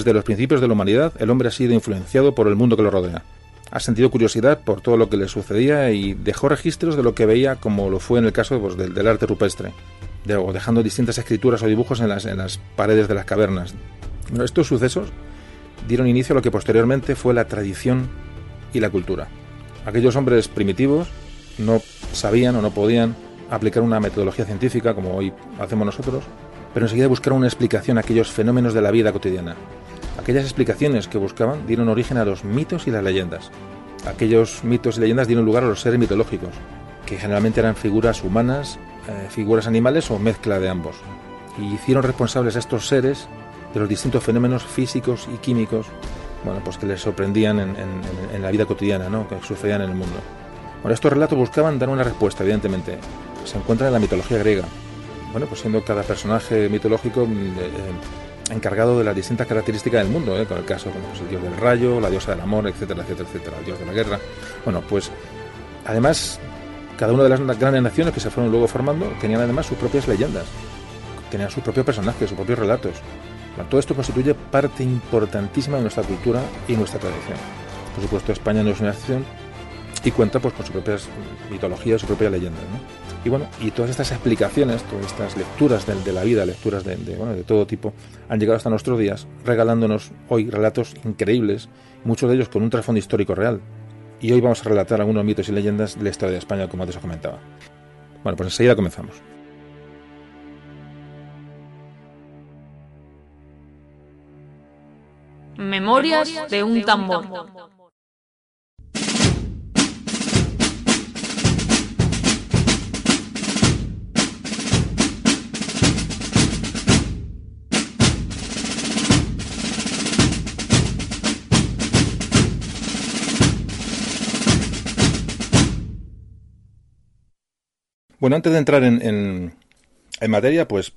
Desde los principios de la humanidad, el hombre ha sido influenciado por el mundo que lo rodea. Ha sentido curiosidad por todo lo que le sucedía y dejó registros de lo que veía, como lo fue en el caso pues, del, arte rupestre, o dejando distintas escrituras o dibujos en las, en las paredes de las cavernas. Bueno, estos sucesos dieron inicio a lo que posteriormente fue la tradición y la cultura. Aquellos hombres primitivos no sabían o no podían aplicar una metodología científica como hoy hacemos nosotros, pero enseguida buscaron una explicación a aquellos fenómenos de la vida cotidiana. Aquellas explicaciones que buscaban dieron origen a los mitos y las leyendas. Aquellos mitos y leyendas dieron lugar a los seres mitológicos, que generalmente eran figuras humanas, eh, figuras animales o mezcla de ambos. Y hicieron responsables a estos seres de los distintos fenómenos físicos y químicos bueno, pues que les sorprendían en, la vida cotidiana, ¿no? que sucedían en el mundo. Bueno, estos relatos buscaban dar una respuesta, evidentemente. Se encuentran en la mitología griega. Bueno, pues siendo cada personaje mitológico mm, eh, encargado de las distintas características del mundo, ¿eh? con el caso como pues, el dios del rayo, la diosa del amor, etcétera, etcétera, etcétera, el dios de la guerra. Bueno, pues además cada una de las grandes naciones que se fueron luego formando tenían además sus propias leyendas, tenían sus propios personajes, sus propios relatos. todo esto constituye parte importantísima de nuestra cultura y nuestra tradición. Por supuesto, España no es una excepción y cuenta pues con sus propias mitologías, sus propias leyendas. ¿no? Y bueno, y todas estas explicaciones, todas estas lecturas de, la vida, lecturas de, bueno, de todo tipo, han llegado hasta nuestros días, regalándonos hoy relatos increíbles, muchos de ellos con un trasfondo histórico real. Y hoy vamos a relatar algunos mitos y leyendas de la historia de España, como antes os comentaba. Bueno, pues enseguida comenzamos. Memorias de un tambor. Bueno, antes de entrar en, materia, pues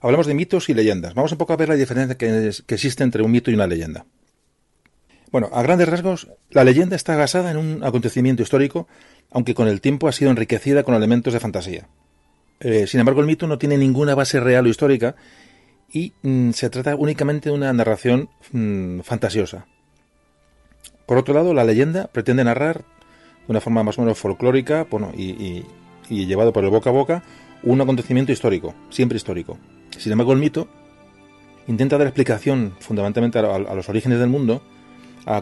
hablamos de mitos y leyendas. Vamos un poco a ver la diferencia que, existe entre un mito y una leyenda. Bueno, a grandes rasgos, la leyenda está basada en un acontecimiento histórico, aunque con el tiempo ha sido enriquecida con elementos de fantasía. Eh, sin embargo, el mito no tiene ninguna base real o histórica y mm, se trata únicamente de una narración mm, fantasiosa. Por otro lado, la leyenda pretende narrar de una forma más o menos folclórica bueno, y, llevado por el boca a boca un acontecimiento histórico, siempre histórico. Sin embargo, el mito intenta dar explicación fundamentalmente a, los orígenes del mundo, a,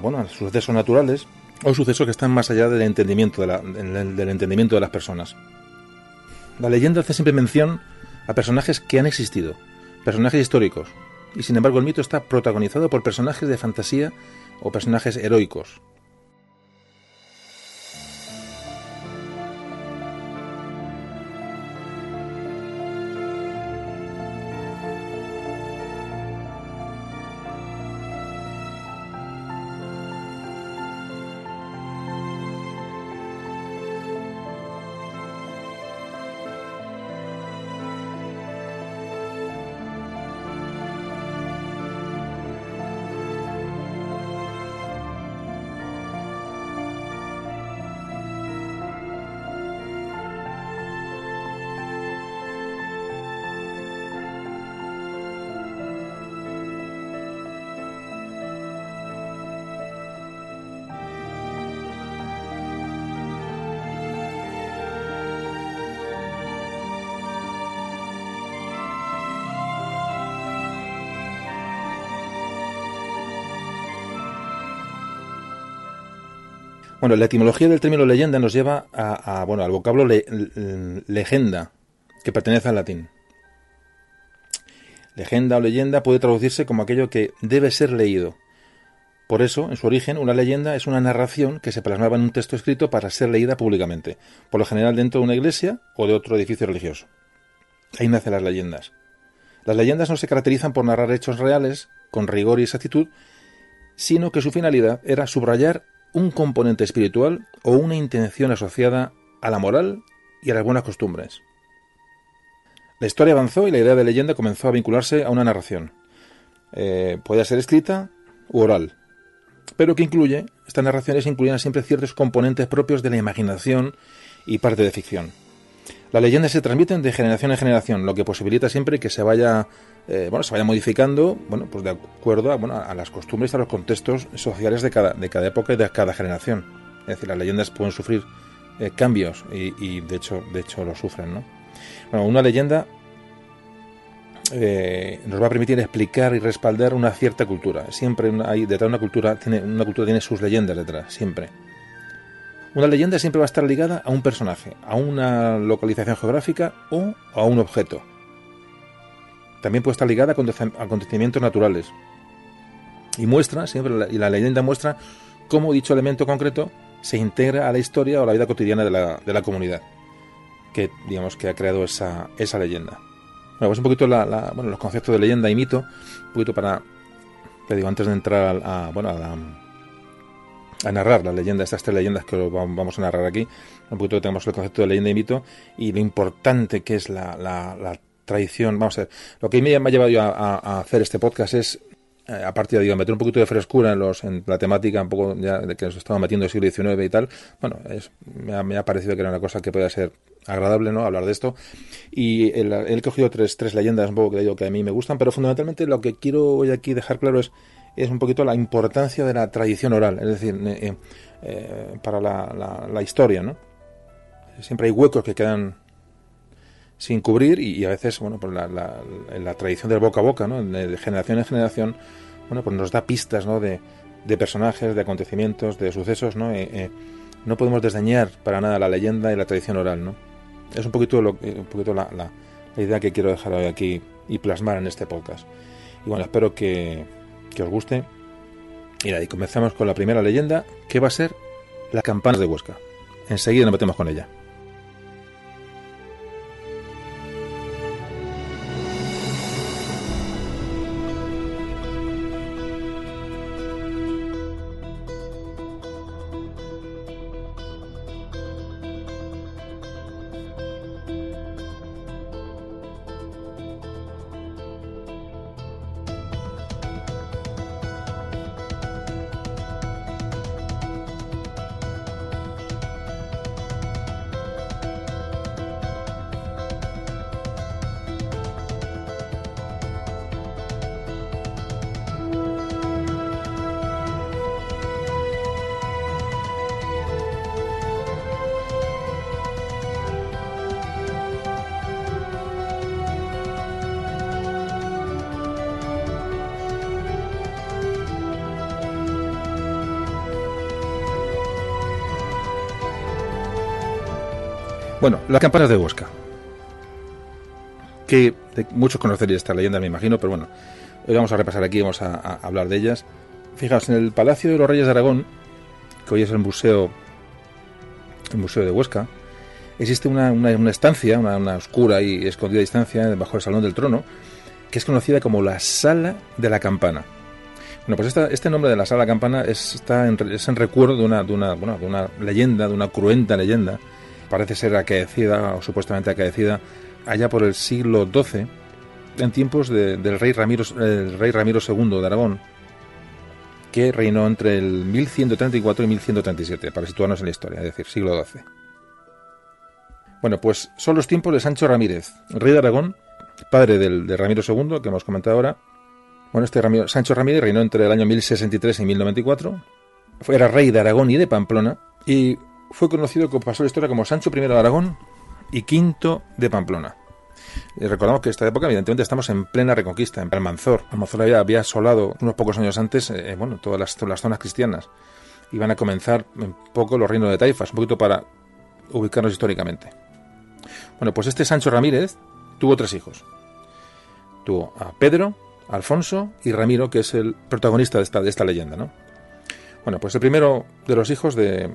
bueno, a sucesos naturales o sucesos que están más allá del entendimiento de, del entendimiento de las personas. La leyenda hace siempre mención a personajes que han existido, personajes históricos, y sin embargo el mito está protagonizado por personajes de fantasía o personajes heroicos, Bueno, la etimología del término leyenda nos lleva a, bueno, al vocablo legenda, que pertenece al latín. Legenda o leyenda puede traducirse como aquello que debe ser leído. Por eso, en su origen, una leyenda es una narración que se plasmaba en un texto escrito para ser leída públicamente, por lo general dentro de una iglesia o de otro edificio religioso. Ahí nacen las leyendas. Las leyendas no se caracterizan por narrar hechos reales, con rigor y exactitud, sino que su finalidad era subrayar un componente espiritual o una intención asociada a la moral y a las buenas costumbres. La historia avanzó y la idea de leyenda comenzó a vincularse a una narración. Eh, ser escrita u oral, pero que incluye, estas narraciones incluían siempre ciertos componentes propios de la imaginación y parte de ficción. Las leyendas se transmiten de generación en generación, lo que posibilita siempre que se vaya eh, bueno, se vaya modificando, bueno, pues de acuerdo a, bueno, a las costumbres y a los contextos sociales de cada, de cada época y de cada generación. Es decir, las leyendas pueden sufrir eh, cambios y, de hecho, de hecho lo sufren, ¿no? Bueno, una leyenda eh, nos va a permitir explicar y respaldar una cierta cultura. Siempre hay detrás de una cultura tiene una cultura tiene sus leyendas detrás, siempre. Una leyenda siempre va a estar ligada a un personaje, a una localización geográfica o a un objeto. También puede estar ligada a acontecimientos naturales. Y muestra, siempre la, y la leyenda muestra cómo dicho elemento concreto se integra a la historia o a la vida cotidiana de la, de la comunidad que digamos que ha creado esa, esa leyenda. Bueno, pues un poquito la, bueno, los conceptos de leyenda y mito, un poquito para, te digo, antes de entrar a, bueno, a, a narrar la leyenda, estas tres leyendas que vamos a narrar aquí, un poquito tenemos el concepto de leyenda y mito y lo importante que es la, la, tradición. Vamos a ver, lo que me ha llevado yo a, hacer este podcast es eh, a partir de meter un poquito de frescura en los en la temática un poco ya de que nos estamos metiendo en el siglo XIX y tal. Bueno me, ha, parecido que era una cosa que pueda ser agradable no hablar de esto. Y he cogido tres, tres leyendas un poco que digo que a mí me gustan pero fundamentalmente lo que quiero hoy aquí dejar claro es es un poquito la importancia de la tradición oral es decir eh, eh, para la, la, historia no siempre hay huecos que quedan sin cubrir y, a veces, bueno, pues la, la, tradición del boca a boca, ¿no? De, generación en generación, bueno, pues nos da pistas, ¿no? De, personajes, de acontecimientos, de sucesos, ¿no? Eh, eh, no podemos desdeñar para nada la leyenda y la tradición oral, ¿no? Es un poquito, lo, un poquito la, la, idea que quiero dejar hoy aquí y plasmar en este podcast. Y bueno, espero que, que os guste. Y y comenzamos con la primera leyenda, que va a ser las campanas de Huesca. Enseguida nos metemos con ella. Bueno, las campanas de Huesca. Que muchos conocerían esta leyenda, me imagino, pero bueno, hoy vamos a repasar aquí, vamos a, hablar de ellas. Fijaos, en el Palacio de los Reyes de Aragón, que hoy es el museo, el museo de Huesca, existe una, estancia, una, oscura y escondida distancia bajo el Salón del Trono, que es conocida como la Sala de la Campana. Bueno, pues este nombre de la Sala de la Campana es, está en, es en recuerdo de una, de, una, bueno, de una leyenda, de una cruenta leyenda, parece ser acaecida o supuestamente acaecida allá por el siglo XII, en tiempos del rey Ramiro, el rey Ramiro II de Aragón, que reinó entre el 1134 y 1137, para situarnos en la historia, es decir, siglo XII. Bueno, pues son los tiempos de Sancho Ramírez, rey de Aragón, padre del, de Ramiro II, que hemos comentado ahora. Bueno, este Sancho Ramírez reinó entre el año 1063 y 1094. Era rey de Aragón y de Pamplona y fue conocido, como pasó la historia, como Sancho I de Aragón y V de Pamplona. Y recordamos que en esta época, evidentemente, estamos en plena reconquista, en Almanzor. Almanzor había, había asolado unos pocos años antes, eh, bueno, todas las, las, zonas cristianas. Iban a comenzar un poco los reinos de Taifas, un poquito para ubicarnos históricamente. Bueno, pues este Sancho Ramírez tuvo tres hijos. Tuvo a Pedro, Alfonso y Ramiro, que es el protagonista de esta, de esta leyenda, ¿no? Bueno, pues el primero de los hijos de,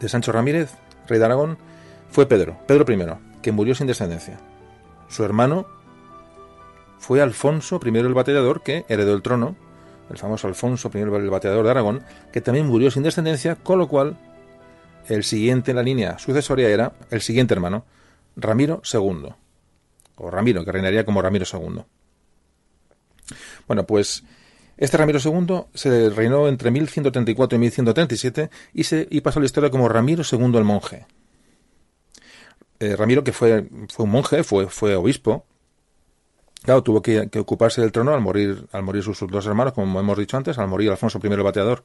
de Sancho Ramírez, rey de Aragón, fue Pedro, Pedro I, que murió sin descendencia. Su hermano fue Alfonso I el batallador, que heredó el trono, el famoso Alfonso I el batallador de Aragón, que también murió sin descendencia, con lo cual el siguiente en la línea sucesoria era el siguiente hermano, Ramiro II, o Ramiro, que reinaría como Ramiro II. Bueno, pues este Ramiro II se reinó entre 1134 y 1137 y, se, y pasó a la historia como Ramiro II el monje. Eh, Ramiro, que fue, un monje, fue, obispo, Claro, tuvo que, ocuparse del trono al morir, al morir sus, dos hermanos, como hemos dicho antes, al morir Alfonso I el Bateador,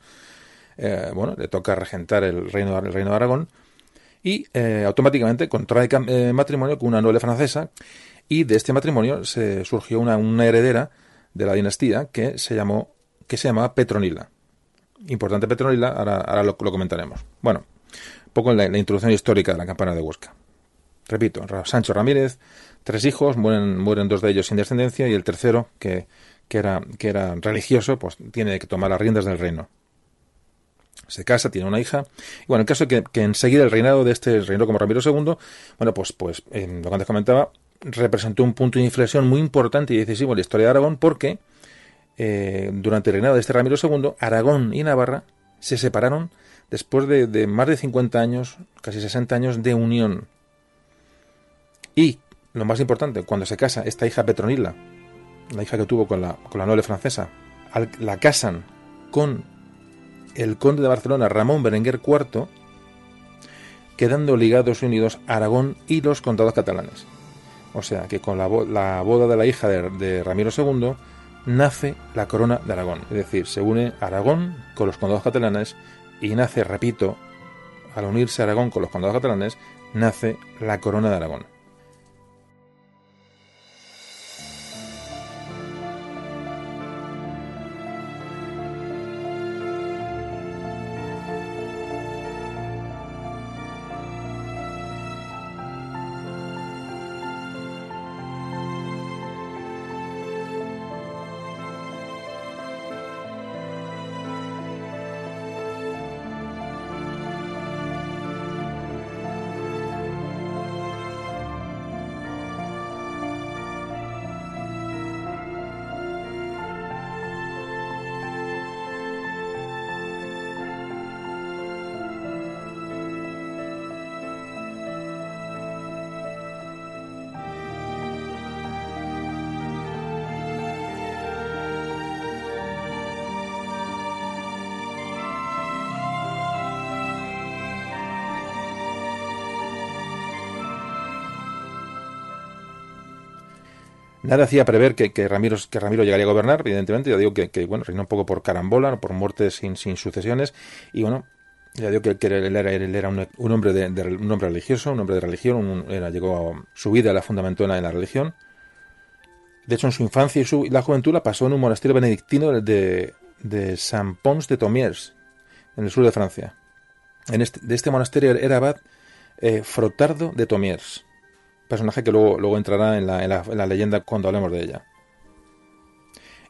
eh, bueno, le toca regentar el reino, el reino de Aragón y eh, automáticamente contrae matrimonio con una noble francesa y de este matrimonio se surgió una heredera de la dinastía que se llamó que se llamaba Petronila. Importante Petronila, ahora, lo, comentaremos. Bueno, un poco la, la introducción histórica de la campana de Huesca. Repito, Sancho Ramírez, tres hijos, mueren, mueren dos de ellos sin descendencia y el tercero, que, que, era, que era religioso, pues tiene que tomar las riendas del reino. Se casa, tiene una hija. Y bueno, el caso es que, que enseguida el reinado de este reino como Ramiro II, bueno, pues, pues lo que antes comentaba, representó un punto de inflexión muy importante y decisivo en la historia de Aragón porque eh, durante el reinado de este Ramiro II, Aragón y Navarra se separaron después de, más de 50 años, casi 60 años de unión. Y lo más importante, cuando se casa esta hija Petronila, la hija que tuvo con la, con la noble francesa, la casan con el conde de Barcelona, Ramón Berenguer IV, quedando ligados y unidos Aragón y los condados catalanes. O sea que con la, boda de la hija de, Ramiro II nace la corona de Aragón. Es decir, se une Aragón con los condados catalanes y nace, repito, al unirse Aragón con los condados catalanes, nace la corona de Aragón. Nada hacía prever que, Ramiro, que Ramiro llegaría a gobernar, evidentemente, ya digo que, bueno, reinó un poco por carambola, por muertes sin, sucesiones, y bueno, ya digo que, él era, él era un, hombre un hombre religioso, un hombre de religión, era, llegó su vida la fundamentó en la, religión. De hecho, en su infancia y, su, la juventud la pasó en un monasterio benedictino de, de Saint Pons de Tomiers, en el sur de Francia. En este, de este monasterio era abad eh, Frotardo de Tomiers personaje que luego, luego entrará en la, en, la, leyenda cuando hablemos de ella.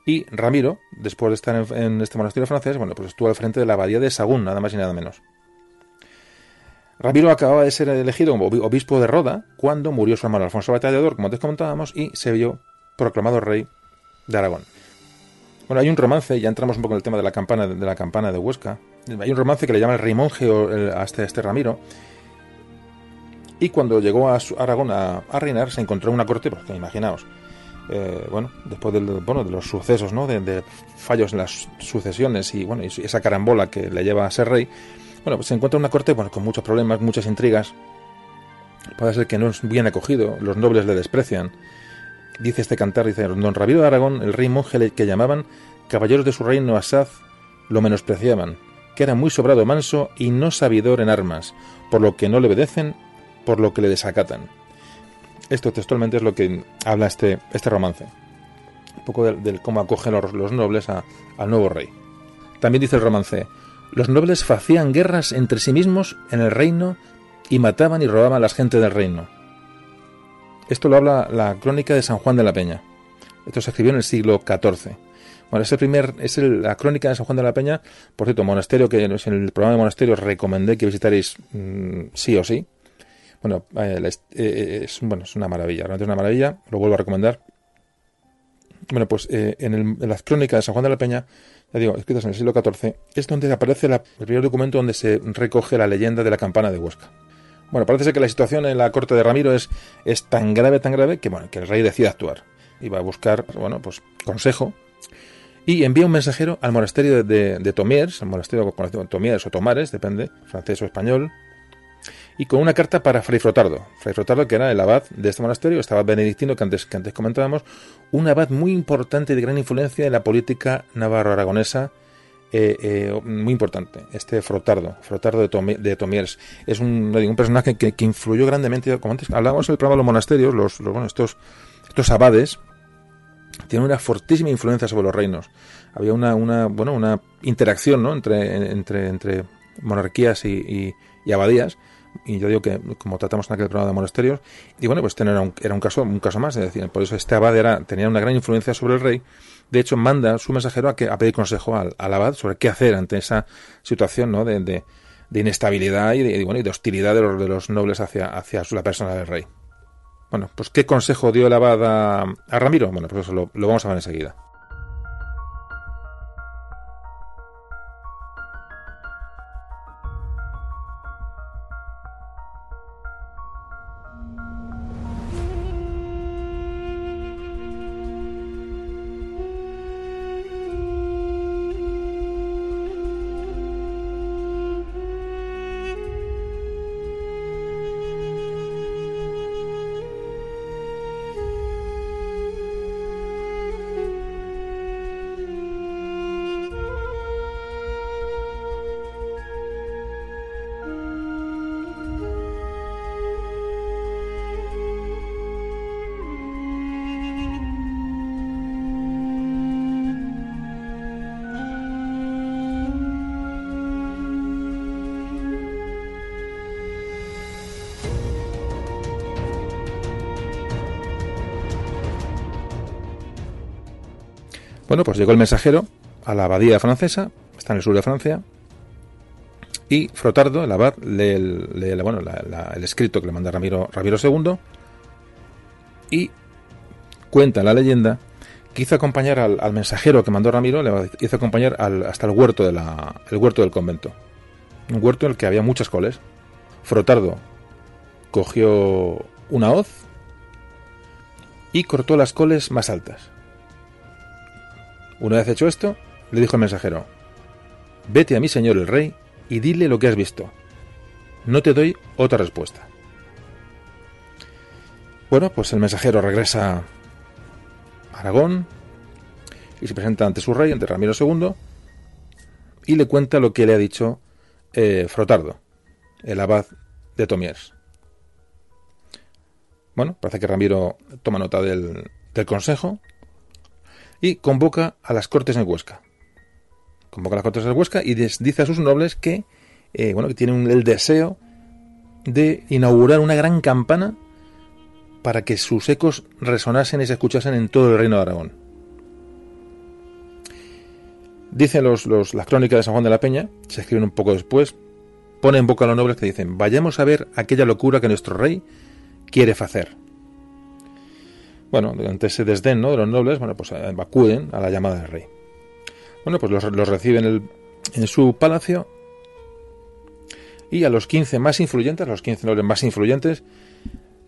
Y Ramiro, después de estar en, este monasterio francés, bueno, pues estuvo al frente de la abadía de Sagún, nada más y nada menos. Ramiro acababa de ser elegido como obispo de Roda cuando murió su hermano Alfonso Batallador, como antes comentábamos, y se vio proclamado rey de Aragón. Bueno, hay un romance, ya entramos un poco en el tema de la campana de, la campana de Huesca. Hay un romance que le llama el rey monje a este, este Ramiro, y cuando llegó a Aragón a, reinar, se encontró una corte, porque imaginaos, eh, bueno, después bueno, de los sucesos, ¿no? De, fallos en las sucesiones y, bueno, y esa carambola que le lleva a ser rey, bueno, pues se encuentra una corte bueno, con muchos problemas, muchas intrigas. Puede ser que no es bien acogido, los nobles le desprecian. Dice este cantar, dice, don Ramiro de Aragón, el rey monje que llamaban caballeros de su reino Asaz, lo menospreciaban, que era muy sobrado manso y no sabidor en armas, por lo que no le obedecen por lo que le desacatan. Esto textualmente es lo que habla este, este romance. Un poco del, cómo acogen los, nobles al nuevo rey. También dice el romance, los nobles hacían guerras entre sí mismos en el reino y mataban y robaban a las gentes del reino. Esto lo habla la crónica de San Juan de la Peña. Esto se escribió en el siglo XIV. Bueno, es, el primer, es la crónica de San Juan de la Peña. Por cierto, monasterio que en el programa de monasterio recomendé que visitaréis mm, sí o sí. Bueno, eh, eh, eh, es, bueno, es una maravilla, realmente es una maravilla, lo vuelvo a recomendar. Bueno, pues en, las crónicas de San Juan de la Peña, ya digo, escritas en el siglo XIV, es donde aparece el primer documento donde se recoge la leyenda de la campana de Huesca. Bueno, parece ser que la situación en la corte de Ramiro es, es tan grave, tan grave, que, bueno, que el rey decide actuar. Y va a buscar, bueno, pues consejo. Y envía un mensajero al monasterio de, de, Tomiers, el monasterio conocido Tomiers o Tomares, depende, francés o español, y con una carta para Fray Frotardo. Fray Frotardo, que era el abad de este monasterio, abad benedictino que antes, que antes comentábamos, un abad muy importante y de gran influencia en la política navarro-aragonesa, eh, eh, muy importante, este Frotardo, Frotardo de, de Tomiers. Es un, un personaje que, influyó grandemente, como antes hablábamos en el programa de los monasterios, los, los bueno, estos, estos abades tienen una fortísima influencia sobre los reinos. Había una, una bueno, una interacción ¿no? entre, entre, entre monarquías y, y abadías y yo digo que como tratamos en aquel programa de monasterios y bueno pues era un, era un caso un caso más es decir por eso este abad era, tenía una gran influencia sobre el rey de hecho manda su mensajero a que a pedir consejo al, al abad sobre qué hacer ante esa situación ¿no? de, de, inestabilidad y de, bueno, y hostilidad de los, de los nobles hacia, hacia la persona del rey. Bueno pues qué consejo dio el abad a, a Ramiro bueno pues eso lo, lo vamos a ver enseguida Bueno, pues llegó el mensajero a la abadía francesa, está en el sur de Francia, y Frotardo, el abad, lee el, escrito que le manda Ramiro, II y cuenta la leyenda que hizo acompañar al, mensajero que mandó Ramiro, le hizo acompañar al, hasta el huerto, el huerto del convento. Un huerto en el que había muchas coles. Frotardo cogió una hoz y cortó las coles más altas. Una vez hecho esto, le dijo el mensajero, vete a mi señor el rey y dile lo que has visto. No te doy otra respuesta. Bueno, pues el mensajero regresa a Aragón y se presenta ante su rey, ante Ramiro II, y le cuenta lo que le ha dicho eh, Frotardo, el abad de Tomiers. Bueno, parece que Ramiro toma nota del, del consejo y convoca a las cortes en Huesca. Convoca a las cortes en Huesca y dice a sus nobles que, eh, bueno, que tienen el deseo de inaugurar una gran campana para que sus ecos resonasen y se escuchasen en todo el reino de Aragón. Dicen los, los, las crónicas de San Juan de la Peña, se escriben un poco después, pone en boca a los nobles que dicen, vayamos a ver aquella locura que nuestro rey quiere hacer bueno, ante ese desdén ¿no? de los nobles, bueno, pues eh, acuden a la llamada del rey. Bueno, pues los, reciben en su palacio y a los 15 más influyentes, a los 15 nobles más influyentes,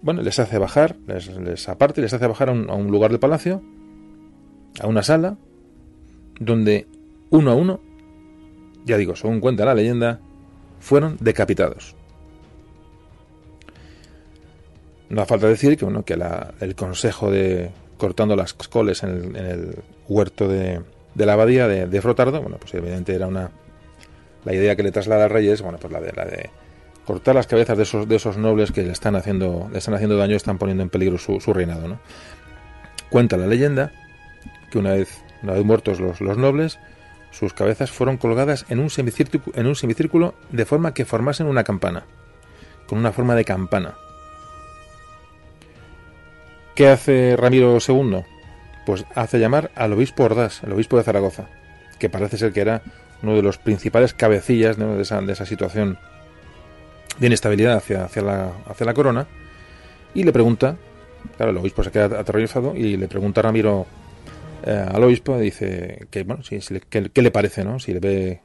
bueno, les hace bajar, les, aparte, les hace bajar a un lugar del palacio, a una sala, donde uno a uno, ya digo, según cuenta la leyenda, fueron decapitados. No hace falta decir que, bueno, que la, el consejo de cortando las coles en el, en el huerto de, la abadía de, Frotardo, bueno, pues evidentemente era una la idea que le traslada al rey es, bueno, pues la de la de cortar las cabezas de esos, de esos nobles que le están haciendo le están haciendo daño, están poniendo en peligro su, reinado, ¿no? Cuenta la leyenda que una vez, una vez muertos los, los nobles, sus cabezas fueron colgadas en un, en un semicírculo de forma que formasen una campana, con una forma de campana. ¿Qué hace Ramiro II? Pues hace llamar al obispo Ordaz, el obispo de Zaragoza, que parece ser que era uno de los principales cabecillas de, esa, de, esa, situación de inestabilidad hacia, la, la corona, y le pregunta, claro, el obispo se queda aterrorizado y le pregunta a Ramiro eh, al obispo, dice que, bueno, si, ¿qué, ¿qué, le parece, no? Si le ve,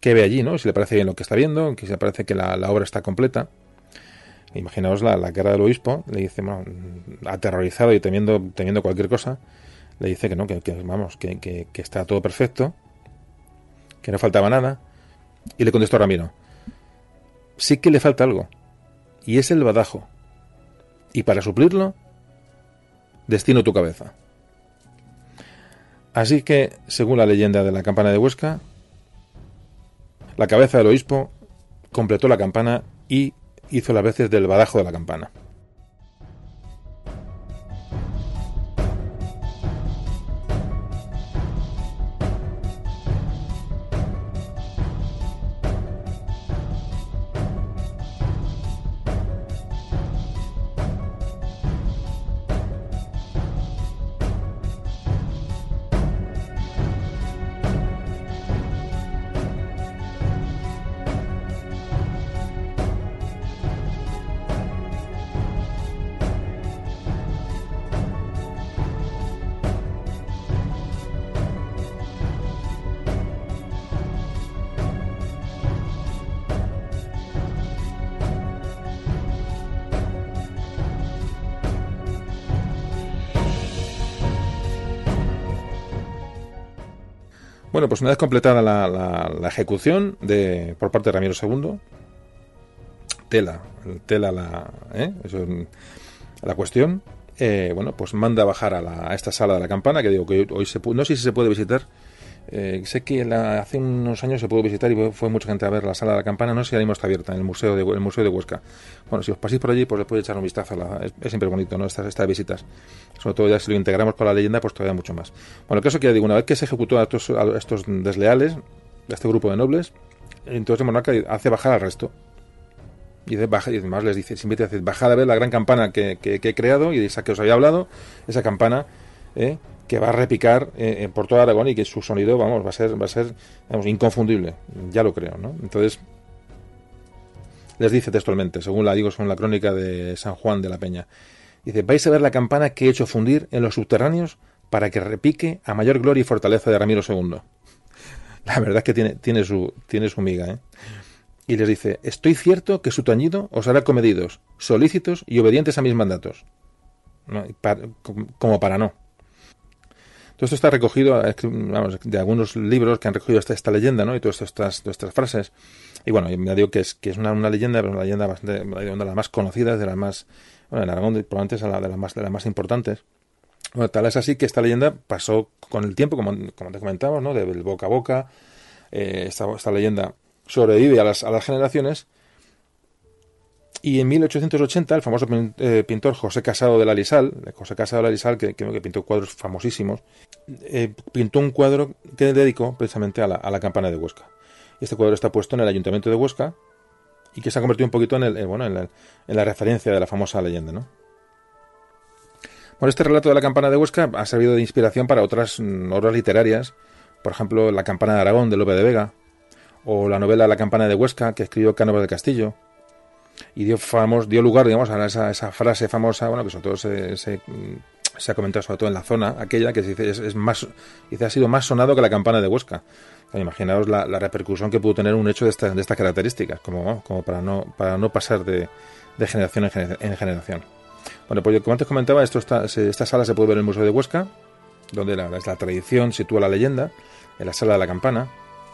¿qué ve allí, no? Si le parece bien lo que está viendo, que si le parece que la obra está completa. Imaginaos la, la, cara del obispo, le dice, bueno, aterrorizado y temiendo, temiendo cualquier cosa, le dice que no, que, vamos, que, que, que, está todo perfecto, que no faltaba nada, y le contestó a Ramiro, sí que le falta algo, y es el badajo. Y para suplirlo, destino tu cabeza. Así que, según la leyenda de la campana de Huesca, la cabeza del obispo completó la campana y hizo las veces del badajo de la campana. Una vez completada la, ejecución de, por parte de Ramiro II, tela, tela la, ¿eh? la cuestión, eh, bueno, pues manda a bajar a, esta sala de la campana, que digo que hoy se, no sé si se puede visitar, eh, sé que hace unos años se pudo visitar y fue mucha gente a ver la sala de la campana. No sé si ahora mismo está abierta en el museo de, el museo de Huesca. Bueno, si os paséis por allí, pues le podéis echar un vistazo. es, siempre bonito, ¿no? Estas, estas visitas. Sobre todo ya si lo integramos con la leyenda, pues todavía mucho más. Bueno, el caso que ya digo, una vez que se ejecutó a estos, estos desleales, a este grupo de nobles, entonces el monarca hace bajar al resto. Y, baja, además les dice, siempre dice, bajad a ver la gran campana que, he creado y esa que os había hablado, esa campana, ¿eh? Que va a repicar eh, eh, por todo Aragón y que su sonido, vamos, va a ser, va a ser inconfundible, ya lo creo, ¿no? Entonces, les dice textualmente, según la digo, son la crónica de San Juan de la Peña, dice, vais a ver la campana que he hecho fundir en los subterráneos para que repique a mayor gloria y fortaleza de Ramiro II. La verdad es que tiene, tiene, su, tiene su miga, ¿eh? Y les dice, estoy cierto que su tañido os hará comedidos, solícitos y obedientes a mis mandatos. como para no. Todo esto está recogido de algunos libros que han recogido esta, esta leyenda, ¿no? Y todas estas, estas frases. Y bueno, me digo que es, que es una, leyenda, pero una leyenda bastante, de las más conocidas, de las más, bueno, en Aragón probablemente es la, de las más, de las más importantes. Bueno, tal es así que esta leyenda pasó con el tiempo, como, como te comentaba, ¿no? De boca a boca. Eh, esta, esta, leyenda sobrevive a las, a las generaciones y en 1880 el famoso eh, pintor José Casado de la Lisal, José Casado de la Lisal, que, pintó cuadros famosísimos, eh, pintó un cuadro que dedicó precisamente a la, campana de Huesca. Este cuadro está puesto en el Ayuntamiento de Huesca y que se ha convertido un poquito en, el, bueno, en, la, referencia de la famosa leyenda. ¿no? Bueno, este relato de la campana de Huesca ha servido de inspiración para otras mm, obras literarias, por ejemplo, La campana de Aragón de Lope de Vega, o la novela La campana de Huesca que escribió Cánovas del Castillo, y dio, famos, dio lugar, digamos, a esa, frase famosa, bueno, que sobre todo se, se, ha comentado sobre todo en la zona, aquella que dice, es, más, ha sido más sonado que la campana de Huesca. imaginaos la, repercusión que pudo tener un hecho de, de estas características, como, como para, no, para no pasar de, generación en, generación. Bueno, pues como antes comentaba, esto está, esta sala se puede ver en el Museo de Huesca, donde la, la tradición sitúa la leyenda, en la sala de la campana.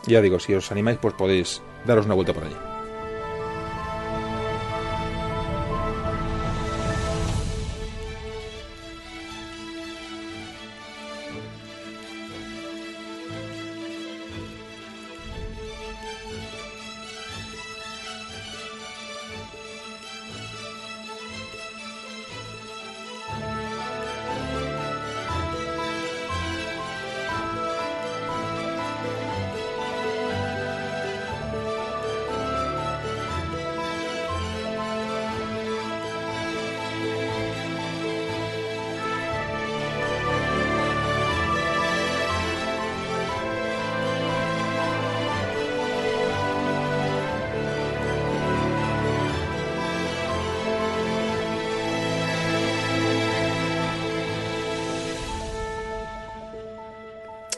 Ya digo, si os animáis, pues podéis daros una vuelta por allí.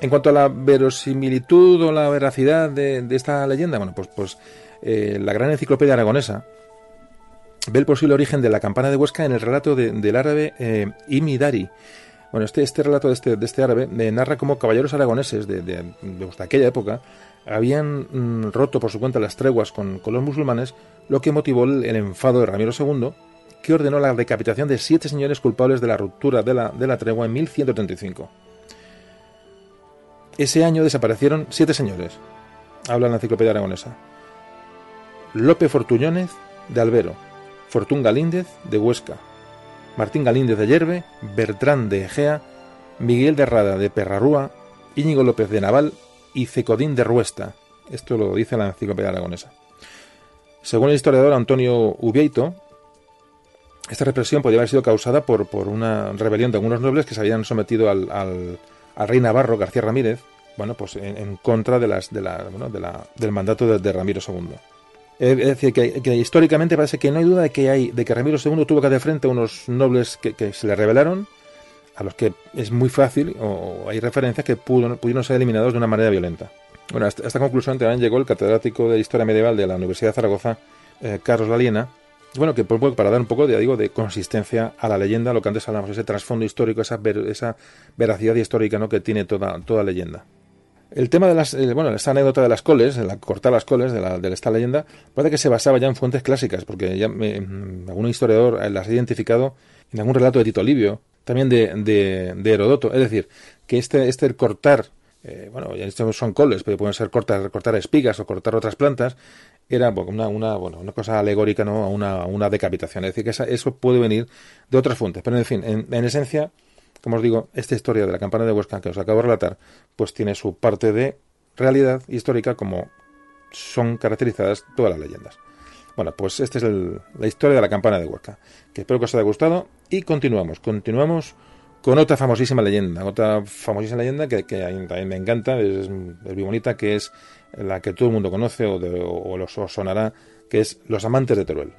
En cuanto a la verosimilitud o la veracidad de, esta leyenda, bueno, pues, pues eh, la gran enciclopedia aragonesa ve el posible origen de la campana de Huesca en el relato del árabe eh, Imidari, Bueno, este, este relato de este, este árabe narra cómo caballeros aragoneses de, de, aquella época habían mm, roto por su cuenta las treguas con, los musulmanes, lo que motivó el, el, enfado de Ramiro II, que ordenó la decapitación de siete señores culpables de la ruptura de la, de la tregua en 1135. Ese año desaparecieron siete señores, habla la enciclopedia aragonesa. Lope Fortuñónez de Albero, Fortún Galíndez de Huesca, Martín Galíndez de Yerbe, Bertrán de Egea, Miguel de Rada de Perrarúa, Íñigo López de Naval y Cecodín de Ruesta. Esto lo dice la enciclopedia aragonesa. Según el historiador Antonio Ubieito, esta represión podría haber sido causada por, por una rebelión de algunos nobles que se habían sometido al, al, rey Navarro, García Ramírez, bueno, pues en, contra de las, de la, bueno, de la, del mandato de, Ramiro II. Es decir, que, históricamente parece que no hay duda de que, hay, de que Ramiro II tuvo que hacer frente a unos nobles que, se le rebelaron, a los que es muy fácil, o, hay referencias que pudieron ser eliminados de una manera violenta. Bueno, a esta, conclusión también llegó el catedrático de Historia Medieval de la Universidad de Zaragoza, eh, Carlos Laliena, bueno, que para dar un poco, de, digo, de consistencia a la leyenda, lo que antes hablamos, ese trasfondo histórico, esa, esa veracidad histórica ¿no? que tiene toda, toda leyenda. El tema de las, eh, bueno, esta anécdota de las coles, la cortar las coles de, de esta leyenda, puede que se basaba ya en fuentes clásicas, porque ya mm, algún historiador eh, las ha identificado en algún relato de Tito Livio, también de, de, Herodoto. Es decir, que este, este cortar, eh, bueno, ya son coles, pero pueden ser cortar, cortar espigas o cortar otras plantas, era una, una, cosa alegórica ¿no? una, decapitación. Es decir, que eso puede venir de otras fuentes. Pero en fin, en, esencia, como os digo, esta historia de la campana de Huesca que os acabo de relatar, pues tiene su parte de realidad histórica como son caracterizadas todas las leyendas. Bueno, pues esta es la historia de la campana de Huesca, que espero que os haya gustado y continuamos, continuamos con otra famosísima leyenda, otra famosísima leyenda que, que también me encanta, es, es muy bonita, que es la que todo el mundo conoce o, de, o los sonará, que es Los amantes de Teruel.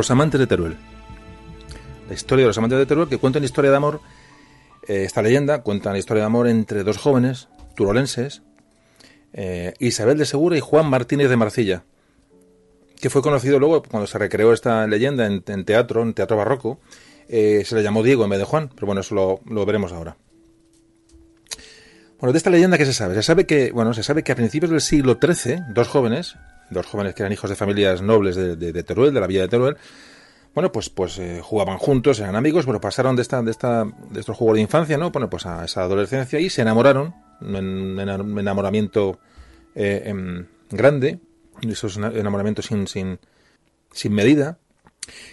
Los amantes de Teruel. La historia de los amantes de Teruel que cuenta una historia de amor. Eh, esta leyenda cuenta la historia de amor entre dos jóvenes turolenses, eh, Isabel de Segura y Juan Martínez de Marcilla, que fue conocido luego cuando se recreó esta leyenda en, teatro, en teatro barroco. Eh, se le llamó Diego en vez de Juan, pero bueno, eso lo, lo veremos ahora. Bueno, de esta leyenda que se sabe, se sabe que, bueno, se sabe que a principios del siglo XIII, dos jóvenes, dos jóvenes que eran hijos de familias nobles de, Teruel, de la villa de Teruel, bueno, pues, pues eh, jugaban juntos, eran amigos, bueno, pasaron de esta, de esta, de estos juegos de infancia, ¿no? Bueno, pues a esa adolescencia y se enamoraron, en, un enamoramiento eh, em, grande, esos enamoramientos sin, sin, sin medida.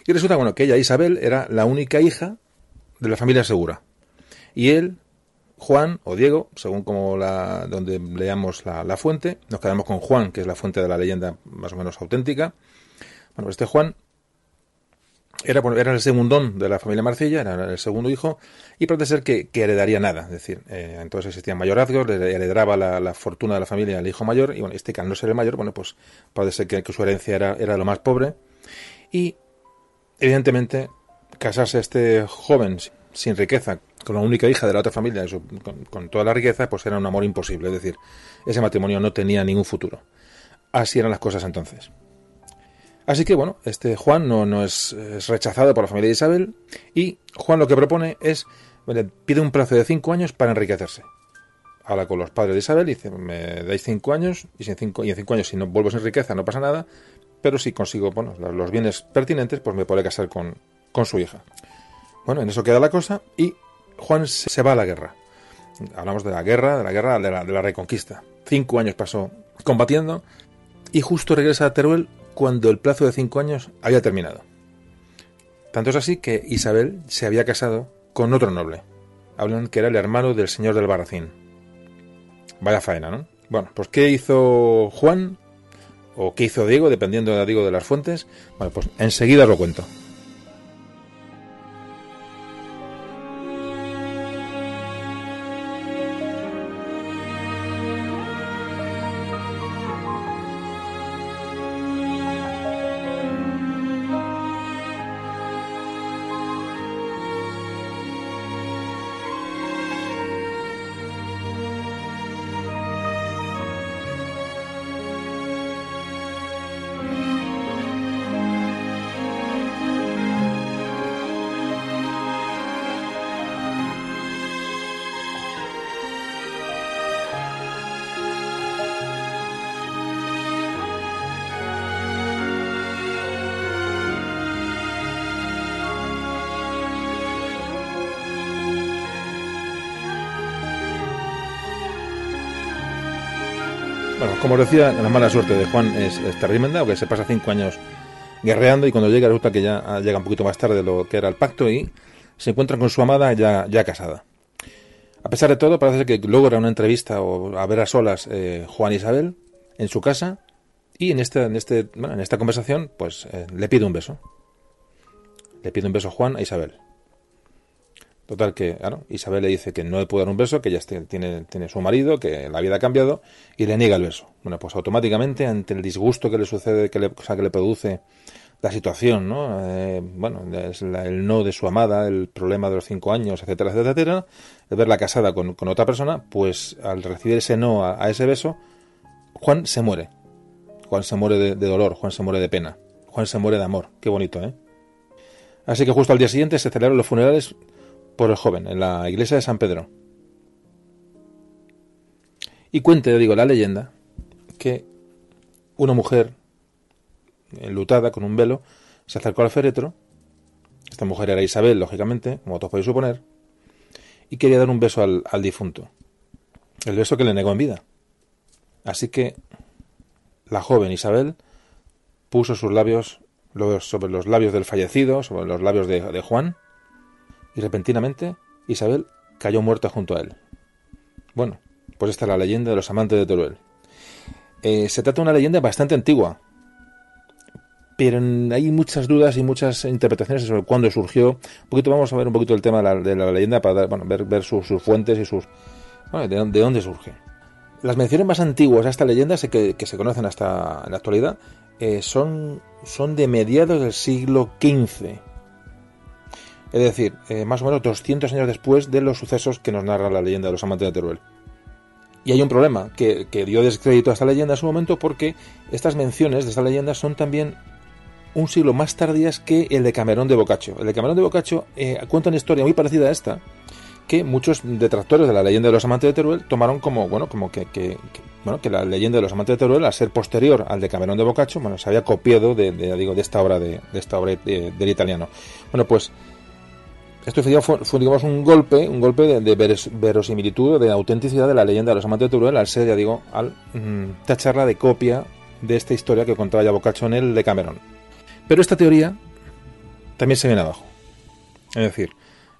Y resulta, bueno, que ella, Isabel, era la única hija de la familia Segura. Y él, Juan o Diego, según como la, donde leamos la, fuente, nos quedamos con Juan, que es la fuente de la leyenda más o menos auténtica. Bueno, este Juan era, era el segundón de la familia Marcilla, era el segundo hijo, y parece ser que, heredaría nada. Es decir, eh, entonces existían mayorazgos, heredaba la, fortuna de la familia al hijo mayor, y bueno, este que al no ser el mayor, bueno, pues parece ser que, su herencia era, era lo más pobre. Y, evidentemente, casarse este joven sin riqueza con la única hija de la otra familia, con, toda la riqueza, pues era un amor imposible. Es decir, ese matrimonio no tenía ningún futuro. Así eran las cosas entonces. Así que bueno, este Juan no, no es, rechazado por la familia de Isabel y Juan lo que propone es, pide un plazo de cinco años para enriquecerse. Habla con los padres de Isabel y dice, me dais cinco años y, sin cinco, y en cinco años si no vuelvo sin riqueza no pasa nada, pero si consigo bueno, los bienes pertinentes, pues me podré casar con, con su hija. Bueno, en eso queda la cosa y Juan se va a la guerra. Hablamos de la guerra, de la guerra de la, reconquista. Cinco años pasó combatiendo y justo regresa a Teruel cuando el plazo de cinco años había terminado. Tanto es así que Isabel se había casado con otro noble. Hablan que era el hermano del señor del Barracín. Vaya faena, ¿no? Bueno, pues ¿qué hizo Juan? ¿O qué hizo Diego, dependiendo, digo, de las fuentes? Bueno, pues enseguida os lo cuento. Bueno, como os decía, la mala suerte de Juan es, es tremenda, porque se pasa cinco años guerreando y cuando llega resulta que ya llega un poquito más tarde de lo que era el pacto y se encuentra con su amada ya, ya casada. A pesar de todo, parece que logra una entrevista o a ver a solas eh, Juan e Isabel en su casa y en, este, en, este, bueno, en esta conversación pues eh, le pide un beso. Le pide un beso Juan a Isabel. Total que, claro, Isabel le dice que no le puede dar un beso, que ya tiene, su marido, que la vida ha cambiado, y le niega el beso. Bueno, pues automáticamente, ante el disgusto que le sucede, que le, o sea, que le produce la situación, ¿no? Eh, bueno, es el no de su amada, el problema de los cinco años, etcétera, etcétera, de verla casada con, otra persona, pues al recibir ese no a, ese beso, Juan se muere. Juan se muere de dolor, Juan se muere de pena, Juan se muere de amor. Qué bonito, ¿eh? Así que justo al día siguiente se celebran los funerales por el joven en la iglesia de San Pedro. Y cuente, digo, la leyenda que una mujer enlutada con un velo se acercó al féretro. Esta mujer era Isabel, lógicamente, como todos podéis suponer, y quería dar un beso al, al difunto. El beso que le negó en vida. Así que la joven Isabel puso sus labios sobre los labios del fallecido, sobre los labios de, de Juan, y repentinamente Isabel cayó muerta junto a él. Bueno, pues esta es la leyenda de los amantes de Teruel. Eh, se trata de una leyenda bastante antigua, pero hay muchas dudas y muchas interpretaciones sobre cuándo surgió. Un poquito vamos a ver un poquito el tema de la, leyenda para dar, bueno, ver, sus, fuentes y sus bueno, de, de, dónde surge. Las menciones más antiguas a esta leyenda que, que se conocen hasta en la actualidad eh, son, son de mediados del siglo XV es decir, eh, más o menos 200 años después de los sucesos que nos narra la leyenda de los amantes de Teruel. Y hay un problema, que, dio descrédito a esta leyenda en su momento porque estas menciones de esta leyenda son también un siglo más tardías que el de Camerón de Boccaccio. El de Camerón de Boccaccio eh, cuenta una historia muy parecida a esta, que muchos detractores de la leyenda de los amantes de Teruel tomaron como, bueno, como que, que, bueno, que la leyenda de los amantes de Teruel, al ser posterior al de Camerón de Boccaccio, bueno, se había copiado de, digo, de esta obra de, de esta obra de, del italiano. Bueno, pues esto fue, digamos, un golpe, un golpe de, de veros, verosimilitud, de autenticidad de la leyenda de los amantes de Teruel, al ser, ya digo, al mm, tacharla de copia de esta historia que contaba ya Boccaccio en el de Cameron. Pero esta teoría también se viene abajo. Es decir,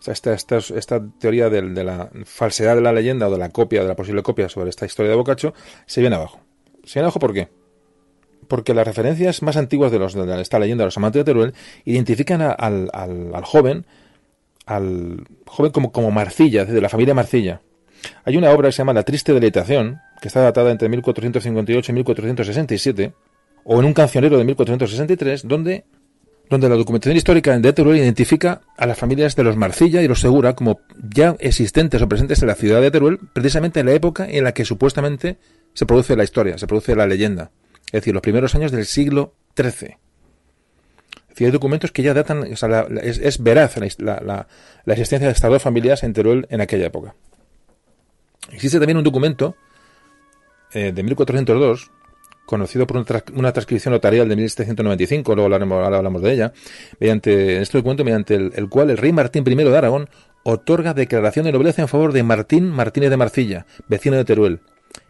esta, esta, esta teoría de, de, la falsedad de la leyenda o de la copia, de la posible copia sobre esta historia de Boccaccio, se viene abajo. ¿Se viene abajo por qué? Porque las referencias más antiguas de, los, de esta leyenda de los amantes de Teruel identifican al, al, al joven al joven como, como Marcilla, de la familia Marcilla. Hay una obra que se llama La triste deleitación, que está datada entre 1458 y 1467, o en un cancionero de 1463, donde, donde la documentación histórica de Teruel identifica a las familias de los Marcilla y los Segura como ya existentes o presentes en la ciudad de Teruel, precisamente en la época en la que supuestamente se produce la historia, se produce la leyenda. Es decir, los primeros años del siglo XIII decir, hay documentos que ya datan, es, es, veraz la, existencia de estas dos familias en Teruel en aquella época. Existe también un documento eh, de 1402, conocido por una, transcripción notarial de 1795, luego hablaremos, ahora hablamos de ella, mediante en este documento mediante el, el, cual el rey Martín I de Aragón otorga declaración de nobleza en favor de Martín Martínez de Marcilla, vecino de Teruel,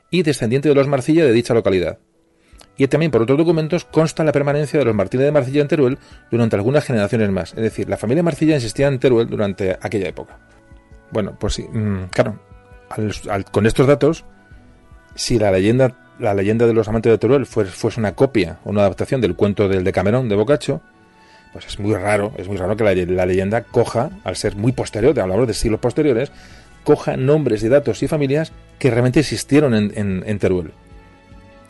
y descendiente de los Marcilla de dicha localidad Y también por otros documentos consta la permanencia de los Martínez de Marcilla en Teruel durante algunas generaciones más. Es decir, la familia Marcilla insistía en Teruel durante aquella época. Bueno, pues sí, mm, claro, con estos datos, si la leyenda, la leyenda de los amantes de Teruel fuese, una copia o una adaptación del cuento del Decamerón de Boccaccio, pues es muy raro, es muy raro que la, leyenda coja, al ser muy posterior, hablamos de siglos posteriores, coja nombres y datos y familias que realmente existieron en Teruel.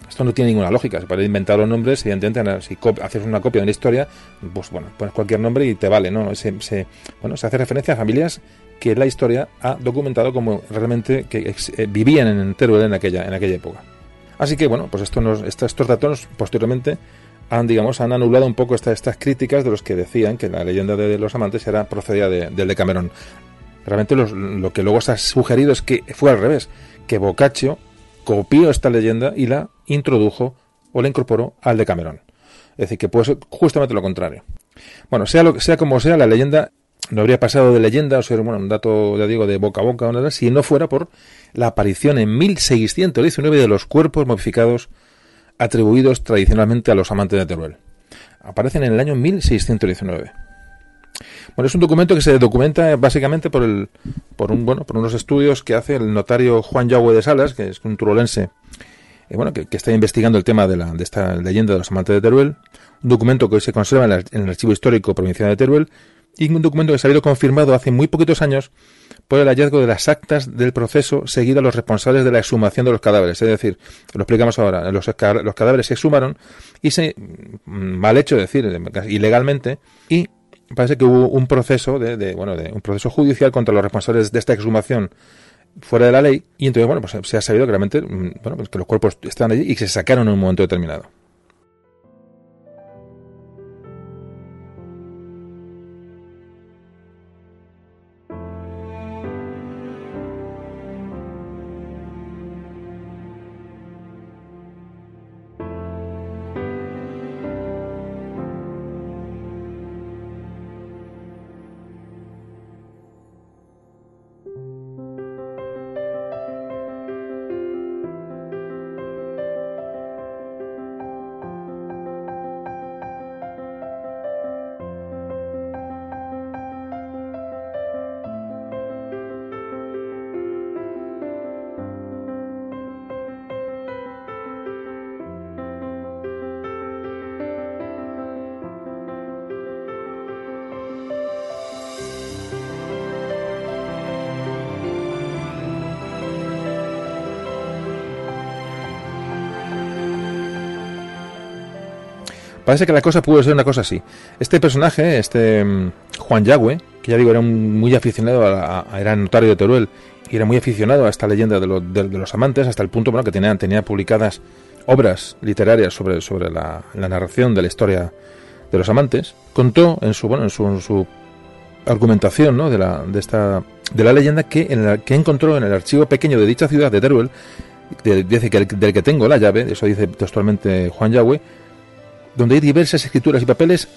Esto no tiene ninguna lógica. Se puede inventar los nombres, evidentemente, si haces una copia de una historia, pues bueno, pones cualquier nombre y te vale, ¿no? Se, bueno, se hace referencia a familias que la historia ha documentado como realmente que eh, vivían en Teruel en aquella, en aquella época. Así que, bueno, pues esto estos datos posteriormente han, digamos, han anulado un poco estas críticas de los que decían que la leyenda de los amantes era procedía de, del Camerón. Realmente lo que luego se ha sugerido es que fue al revés, que Boccaccio copió esta leyenda y la introdujo o la incorporó al de Camerón. Es decir, que puede ser justamente lo contrario. Bueno, sea, lo, sea como sea, la leyenda no habría pasado de leyenda o ser bueno, un dato, ya digo, de boca a boca o nada, si no fuera por la aparición en 1619 de los cuerpos modificados atribuidos tradicionalmente a los amantes de Teruel. Aparecen en el año 1619. Bueno, es un documento que se documenta básicamente por el, por un, bueno, por unos estudios que hace el notario Juan Yagüe de Salas, que es un turolense, eh, bueno, que, está investigando el tema de, la, de esta leyenda de los amantes de Teruel, un documento que hoy se conserva en, el Archivo Histórico Provincial de Teruel, y un documento que se ha ido confirmado hace muy poquitos años por el hallazgo de las actas del proceso seguido a los responsables de la exhumación de los cadáveres. Es decir, lo explicamos ahora, los, cadáveres se exhumaron y se, mm, mal hecho, decir, ilegalmente, y parece que hubo un proceso de, bueno, de un proceso judicial contra los responsables de esta exhumación fuera de la ley y entonces bueno pues se ha sabido que realmente mm, bueno pues que los cuerpos estaban allí y se sacaron en un momento determinado Parece que la cosa pudo ser una cosa así. Este personaje, este mm, Juan Yagüe, que ya digo, era muy aficionado, a, era notario de Teruel, y era muy aficionado a esta leyenda de, los amantes, hasta el punto bueno, que tenía, tenía publicadas obras literarias sobre, sobre la, narración de la historia de los amantes, contó en su, bueno, en su, argumentación ¿no? de, la, de, esta, de la leyenda que, en la, que encontró en el archivo pequeño de dicha ciudad de Teruel, dice que del que tengo la llave, eso dice textualmente Juan Yagüe, donde hay diversas escrituras y papeles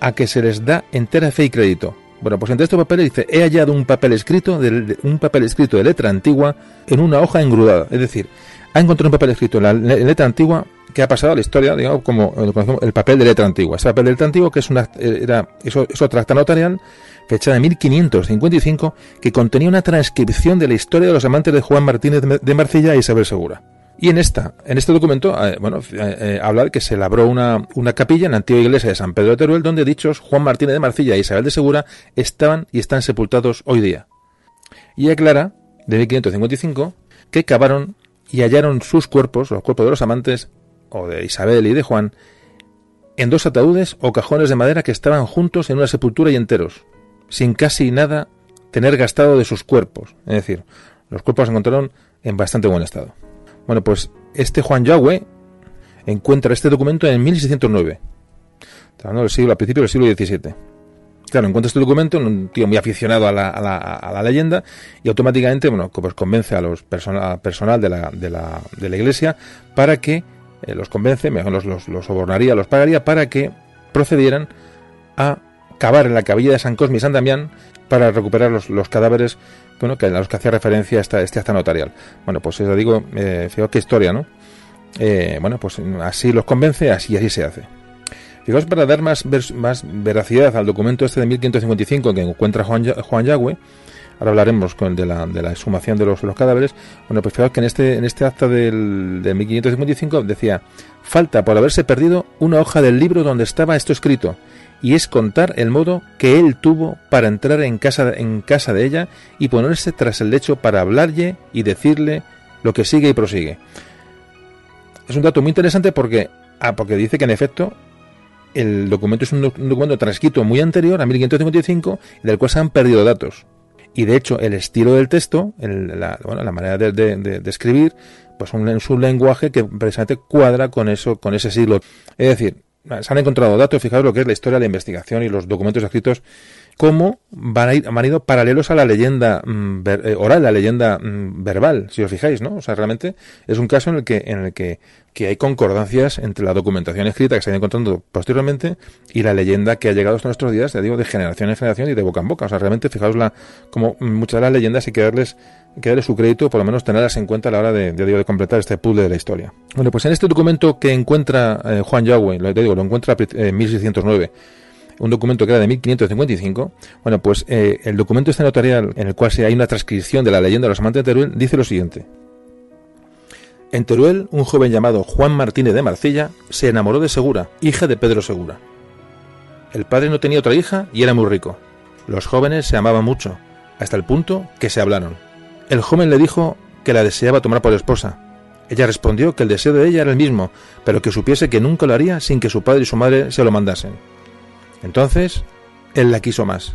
a que se les da entera fe y crédito. Bueno, pues entre estos papeles dice, he hallado un papel escrito de, un papel escrito de letra antigua en una hoja engrudada. Es decir, ha encontrado un papel escrito en la letra antigua que ha pasado a la historia, digamos, como el papel de letra antigua. Ese papel de letra antigua que es una era eso, notarial fechada en 1555 que contenía una transcripción de la historia de los amantes de Juan Martínez de Marcilla e Isabel Segura. Y en esta, en este documento, eh, bueno, eh, eh, habla de que se labró una, capilla en la antigua iglesia de San Pedro de Teruel, donde dichos Juan Martínez de Marcilla e Isabel de Segura estaban y están sepultados hoy día. Y aclara, de 1555, que cavaron y hallaron sus cuerpos, los cuerpos de los amantes, o de Isabel y de Juan, en dos ataúdes o cajones de madera que estaban juntos en una sepultura y enteros, sin casi nada tener gastado de sus cuerpos. Es decir, los cuerpos se encontraron en bastante buen estado. Bueno, pues este Juan Yagüe encuentra este documento en 1609. Hablando del siglo, a principios del siglo XVII. Claro, encuentra este documento, un tío muy aficionado a la, a la, leyenda, y automáticamente, bueno, pues convence a los personal de la, iglesia para que eh, los convence, mejor los, los, sobornaría, los pagaría para que procedieran a cavar en la cabilla de San Cosme y San Damián para recuperar los cadáveres bueno, que a los que hacía referencia esta, este acta notarial. Bueno, pues eso digo, eh, qué historia, ¿no? eh, bueno, pues así los convence, así así se hace. Fijaos, para dar más, más veracidad al documento este de 1555 que encuentra Juan, Juan Yagüe, ahora hablaremos con, de, la, de la exhumación de los, los, cadáveres, bueno, pues fijaos que en este, en este acta del, de 1555 decía, falta por haberse perdido una hoja del libro donde estaba esto escrito, y es contar el modo que él tuvo para entrar en casa, en casa de ella y ponerse tras el lecho para hablarle y decirle lo que sigue y prosigue. Es un dato muy interesante porque, ah, porque dice que en efecto el documento es un, documento transcrito muy anterior a 1555 del cual se han perdido datos. Y de hecho el estilo del texto, la, bueno, la, manera de, escribir, pues es un lenguaje que precisamente cuadra con eso, con ese siglo. Es decir, se han encontrado datos, fijaos lo que es la historia de la investigación y los documentos escritos, cómo van a ir, han ido paralelos a la leyenda mm, eh, oral, la leyenda mm, verbal, si os fijáis, ¿no? O sea, realmente es un caso en el que, en el que, que hay concordancias entre la documentación escrita que se ha ido encontrando posteriormente y la leyenda que ha llegado hasta nuestros días, ya digo, de generación en generación y de boca en boca. O sea, realmente fijaos la, como muchas de las leyendas hay que darles, que darles su crédito, por lo menos tenerlas en cuenta a la hora de, completar este puzzle de la historia. Bueno, pues en este documento que encuentra eh, Juan Yagüe, lo, digo, lo encuentra en 1609, un documento que era de 1555, bueno, pues eh, el documento este notarial en el cual hay una transcripción de la leyenda de los amantes de Teruel dice lo siguiente. En Teruel, un joven llamado Juan Martínez de Marcilla se enamoró de Segura, hija de Pedro Segura. El padre no tenía otra hija y era muy rico. Los jóvenes se amaban mucho, hasta el punto que se hablaron. El joven le dijo que la deseaba tomar por esposa. Ella respondió que el deseo de ella era el mismo, pero que supiese que nunca lo haría sin que su padre y su madre se lo mandasen. Entonces, él la quiso más.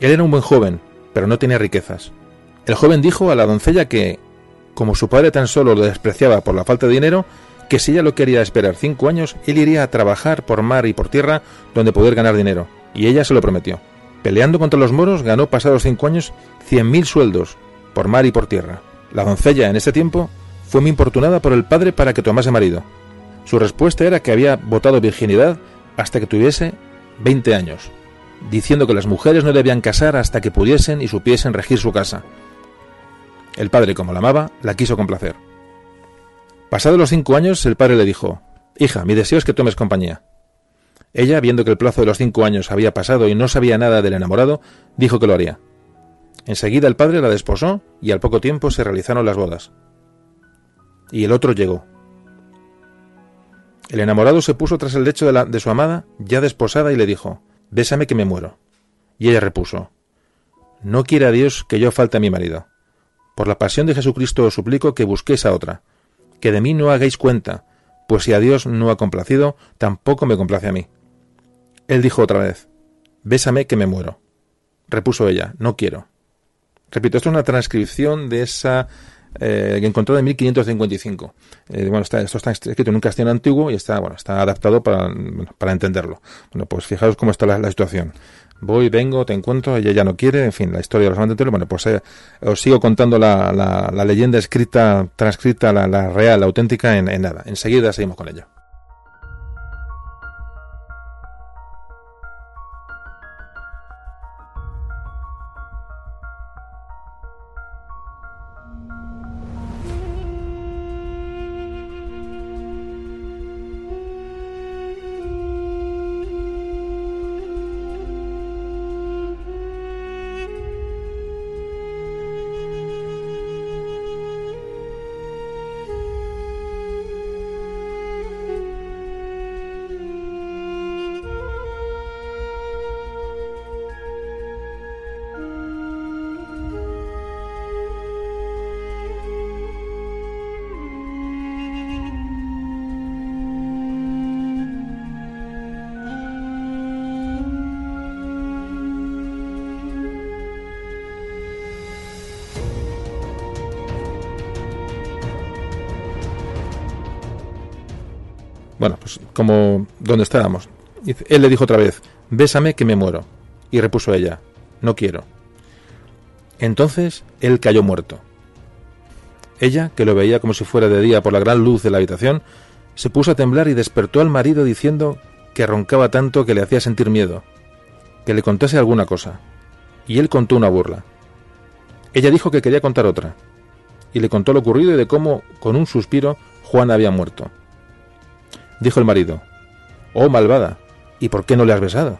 Él era un buen joven, pero no tenía riquezas. El joven dijo a la doncella que, como su padre tan solo lo despreciaba por la falta de dinero, que si ella lo quería esperar cinco años, él iría a trabajar por mar y por tierra donde poder ganar dinero, y ella se lo prometió. Peleando contra los moros, ganó pasados cinco años cien mil sueldos, por mar y por tierra. La doncella, en ese tiempo, fue muy importunada por el padre para que tomase marido. Su respuesta era que había votado virginidad hasta que tuviese 20 años, diciendo que las mujeres no debían casar hasta que pudiesen y supiesen regir su casa. El padre, como la amaba, la quiso complacer. Pasados los cinco años, el padre le dijo Hija, mi deseo es que tomes compañía. Ella, viendo que el plazo de los cinco años había pasado y no sabía nada del enamorado, dijo que lo haría. Enseguida el padre la desposó y al poco tiempo se realizaron las bodas. Y el otro llegó. El enamorado se puso tras el lecho de, la, de su amada, ya desposada, y le dijo Bésame que me muero. Y ella repuso No quiera Dios que yo falte a mi marido. Por la pasión de Jesucristo os suplico que busquéis a otra, que de mí no hagáis cuenta, pues si a Dios no ha complacido, tampoco me complace a mí. Él dijo otra vez Bésame que me muero. Repuso ella No quiero. Repito, esto es una transcripción de esa eh, encontrado en 1555. Eh, bueno, está, esto está escrito en un castellano antiguo y está, bueno, está adaptado para, para entenderlo. Bueno, pues fijaos cómo está la, situación. Voy, vengo, te encuentro, ella ya no quiere, en fin, la historia de los amantes Bueno, pues eh, os sigo contando la, la, leyenda escrita, transcrita, la, real, la auténtica en, en nada. Enseguida seguimos con ella. Como donde estábamos. Él le dijo otra vez, bésame que me muero. Y repuso ella, no quiero. Entonces él cayó muerto. Ella, que lo veía como si fuera de día por la gran luz de la habitación, se puso a temblar y despertó al marido diciendo que roncaba tanto que le hacía sentir miedo, que le contase alguna cosa. Y él contó una burla. Ella dijo que quería contar otra, y le contó lo ocurrido y de cómo, con un suspiro, Juan había muerto. Dijo el marido, Oh malvada, ¿y por qué no le has besado?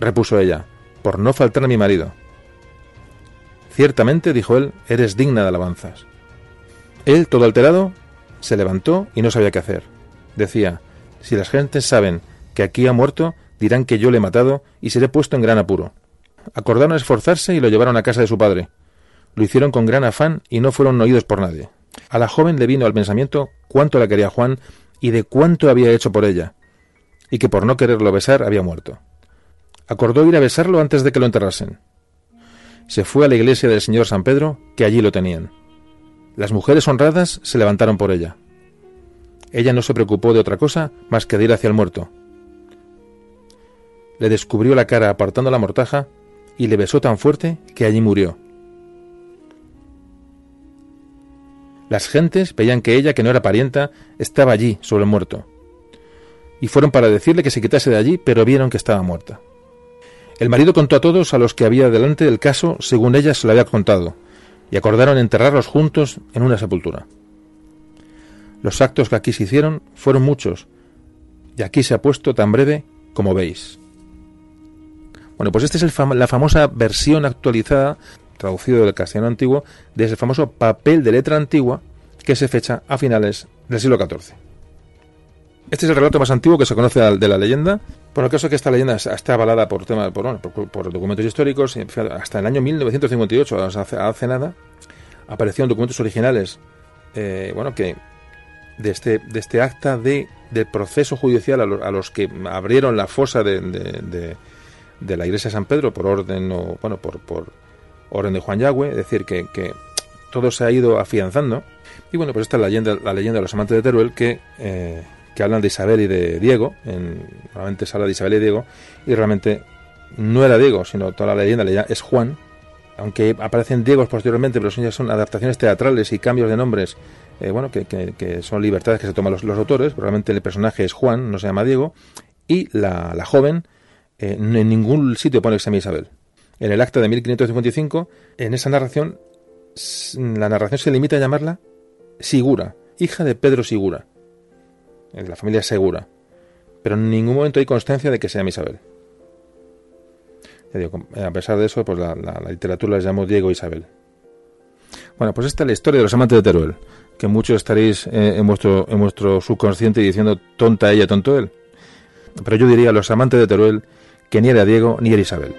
Repuso ella, Por no faltar a mi marido. Ciertamente, dijo él, eres digna de alabanzas. Él, todo alterado, se levantó y no sabía qué hacer. Decía, si las gentes saben que aquí ha muerto, dirán que yo le he matado y seré puesto en gran apuro. Acordaron esforzarse y lo llevaron a casa de su padre. Lo hicieron con gran afán y no fueron oídos por nadie. A la joven le vino al pensamiento cuánto la quería Juan y de cuánto había hecho por ella, y que por no quererlo besar había muerto. Acordó ir a besarlo antes de que lo enterrasen. Se fue a la iglesia del Señor San Pedro, que allí lo tenían. Las mujeres honradas se levantaron por ella. Ella no se preocupó de otra cosa más que de ir hacia el muerto. Le descubrió la cara apartando la mortaja y le besó tan fuerte que allí murió. Las gentes veían que ella, que no era parienta, estaba allí, sobre el muerto. Y fueron para decirle que se quitase de allí, pero vieron que estaba muerta. El marido contó a todos a los que había delante del caso según ella se lo había contado, y acordaron enterrarlos juntos en una sepultura. Los actos que aquí se hicieron fueron muchos, y aquí se ha puesto tan breve como veis. Bueno, pues esta es la famosa versión actualizada traducido del castellano antiguo, de ese famoso papel de letra antigua que se fecha a finales del siglo XIV. Este es el relato más antiguo que se conoce de la leyenda. Por el caso que esta leyenda está avalada por, tema, por, por, documentos históricos, hasta el año 1958, hace, hace nada, aparecieron documentos originales, eh, bueno, que de este, de este acta de, del proceso judicial a, los que abrieron la fosa de, de, de, la iglesia de San Pedro por orden o, bueno, por, por, orden de Juan Yagüe, es decir, que, todo se ha ido afianzando. Y bueno, pues esta es la leyenda, la leyenda de los amantes de Teruel que, eh, que hablan de Isabel y de Diego, en, normalmente se habla de Isabel y Diego, y realmente no era Diego, sino toda la leyenda es Juan, aunque aparecen Diegos posteriormente, pero son, ya son adaptaciones teatrales y cambios de nombres, eh, bueno, que, son libertades que se toman los, autores, realmente el personaje es Juan, no se llama Diego, y la, joven, eh, en ningún sitio pone que se llama Isabel en el acta de 1555, en esa narración, la narración se limita a llamarla Sigura, hija de Pedro Sigura, de la familia Segura, pero en ningún momento hay constancia de que sea Isabel. a pesar de eso, pues la, literatura les llamó Diego Isabel. Bueno, pues esta es la historia de los amantes de Teruel, que muchos estaréis eh, en, vuestro, en vuestro subconsciente diciendo tonta ella, tonto él. Pero yo diría a los amantes de Teruel que ni era Diego ni era Isabel.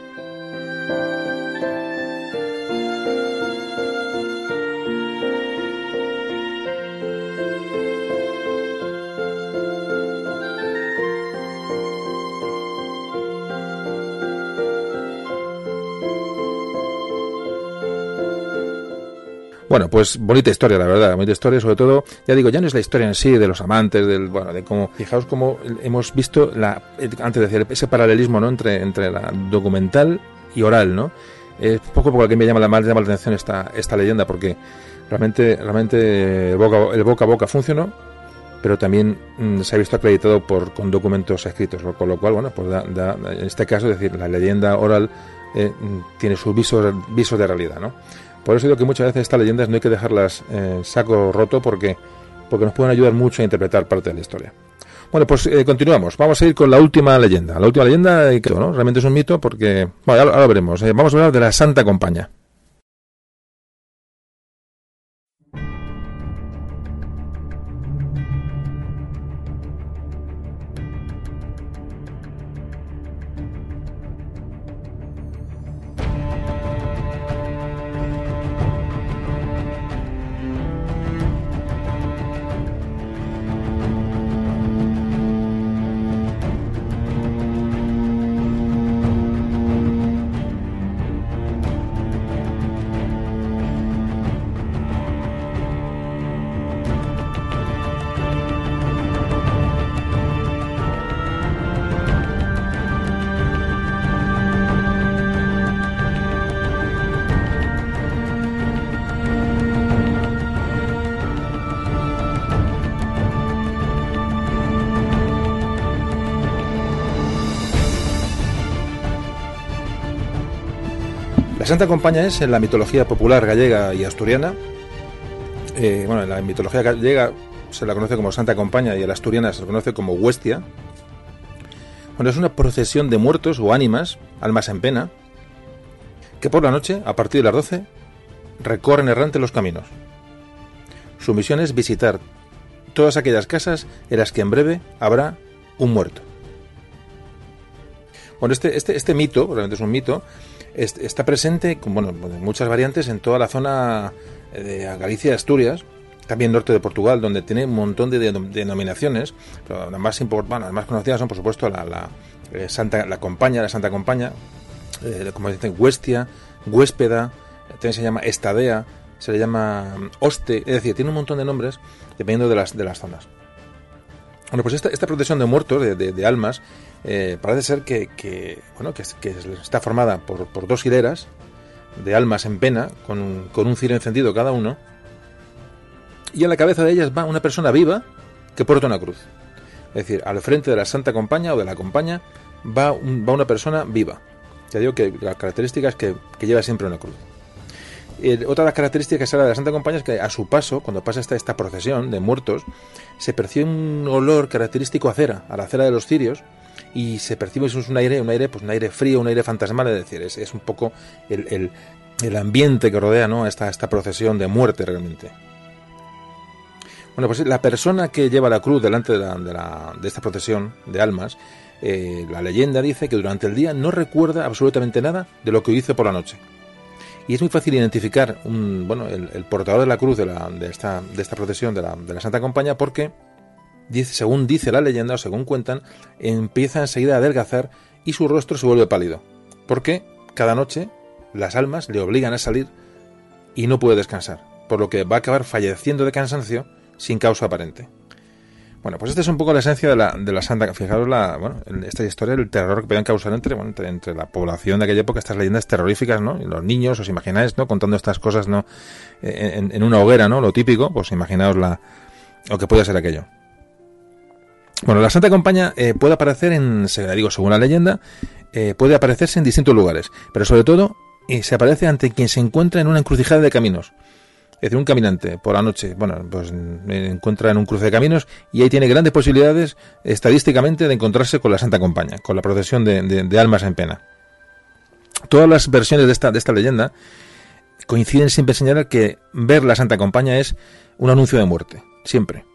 Bueno, pues bonita historia, la verdad, bonita historia, sobre todo, ya digo, ya no es la historia en sí de los amantes, del, bueno, de cómo, fijaos cómo hemos visto la, antes de decir, ese paralelismo, ¿no? Entre, entre la documental y oral, ¿no? Es poco a poco que me llama la, más llama la atención esta, esta leyenda, porque realmente, realmente el boca, el boca a boca funcionó, pero también mm, se ha visto acreditado por, con documentos escritos, con lo cual, bueno, pues da, en este caso, decir, la leyenda oral eh, mm, tiene sus visos, visos de realidad, ¿no? Por eso digo que muchas veces estas leyendas no hay que dejarlas en saco roto porque, porque nos pueden ayudar mucho a interpretar parte de la historia. Bueno, pues eh, continuamos. Vamos a ir con la última leyenda. La última leyenda, que ¿no? realmente es un mito porque, bueno, ahora, veremos. Eh, vamos a hablar de la Santa Compañía. Santa Compaña es, en la mitología popular gallega y asturiana, Eh, bueno, en la mitología gallega se la conoce como Santa Compaña y en la asturiana se la conoce como Huestia. Bueno, es una procesión de muertos o ánimas, almas en pena, que por la noche, a partir de las 12, recorren errante los caminos. Su misión es visitar todas aquellas casas en las que en breve habrá un muerto. Bueno, este, este, este mito, realmente es un mito, está presente con bueno, muchas variantes en toda la zona de Galicia Asturias, también norte de Portugal, donde tiene un montón de denominaciones, pero las más, conocidas son, por supuesto, la, eh, Santa, la Compaña, la Santa Compaña, eh, como dicen, Huestia, Huéspeda, también se llama Estadea, se le llama mm, Oste, es decir, tiene un montón de nombres dependiendo de las, de las zonas. Bueno, pues esta, esta procesión de muertos, de, almas, eh, parece ser que, bueno, que, está formada por, dos hileras de almas en pena, con un, con ciro encendido cada uno, y a la cabeza de ellas va una persona viva que porta una cruz. Es decir, al frente de la Santa Compaña o de la Compaña va, va una persona viva. Ya digo que la característica es que, lleva siempre una cruz. otra de las características de la Santa Compaña es que a su paso, cuando pasa esta, esta procesión de muertos, se percibe un olor característico a cera, a la cera de los cirios, y se percibe eso es un aire, un aire, pues un aire frío, un aire fantasmal, es decir, es, es un poco el, el, ambiente que rodea ¿no? esta, esta procesión de muerte realmente. Bueno, pues la persona que lleva la cruz delante de, la, de, esta procesión de almas, eh, la leyenda dice que durante el día no recuerda absolutamente nada de lo que hizo por la noche. Y es muy fácil identificar bueno, el, portador de la cruz de, la, de, esta, de esta procesión de la, de la Santa Compañía porque, dice, según dice la leyenda o según cuentan, empieza enseguida a adelgazar y su rostro se vuelve pálido. Porque cada noche las almas le obligan a salir y no puede descansar, por lo que va a acabar falleciendo de cansancio sin causa aparente. Bueno, pues esta es un poco la esencia de la, de la Santa. Fijaros la, bueno, esta historia, el terror que podían causar entre, bueno, entre, la población de aquella época, estas leyendas terroríficas, ¿no? Y los niños, os imagináis, ¿no? Contando estas cosas, ¿no? En, una hoguera, ¿no? Lo típico, pues imaginaos la, lo que puede ser aquello. Bueno, la Santa Compañía eh, puede aparecer en, digo, según la leyenda, eh, puede aparecerse en distintos lugares, pero sobre todo eh, se aparece ante quien se encuentra en una encrucijada de caminos. Es decir, un caminante por la noche, bueno, pues encuentra en un cruce de caminos y ahí tiene grandes posibilidades estadísticamente de encontrarse con la Santa Compañía, con la procesión de, almas en pena. Todas las versiones de esta, de esta leyenda coinciden siempre en señalar que ver la Santa Compañía es un anuncio de muerte, siempre.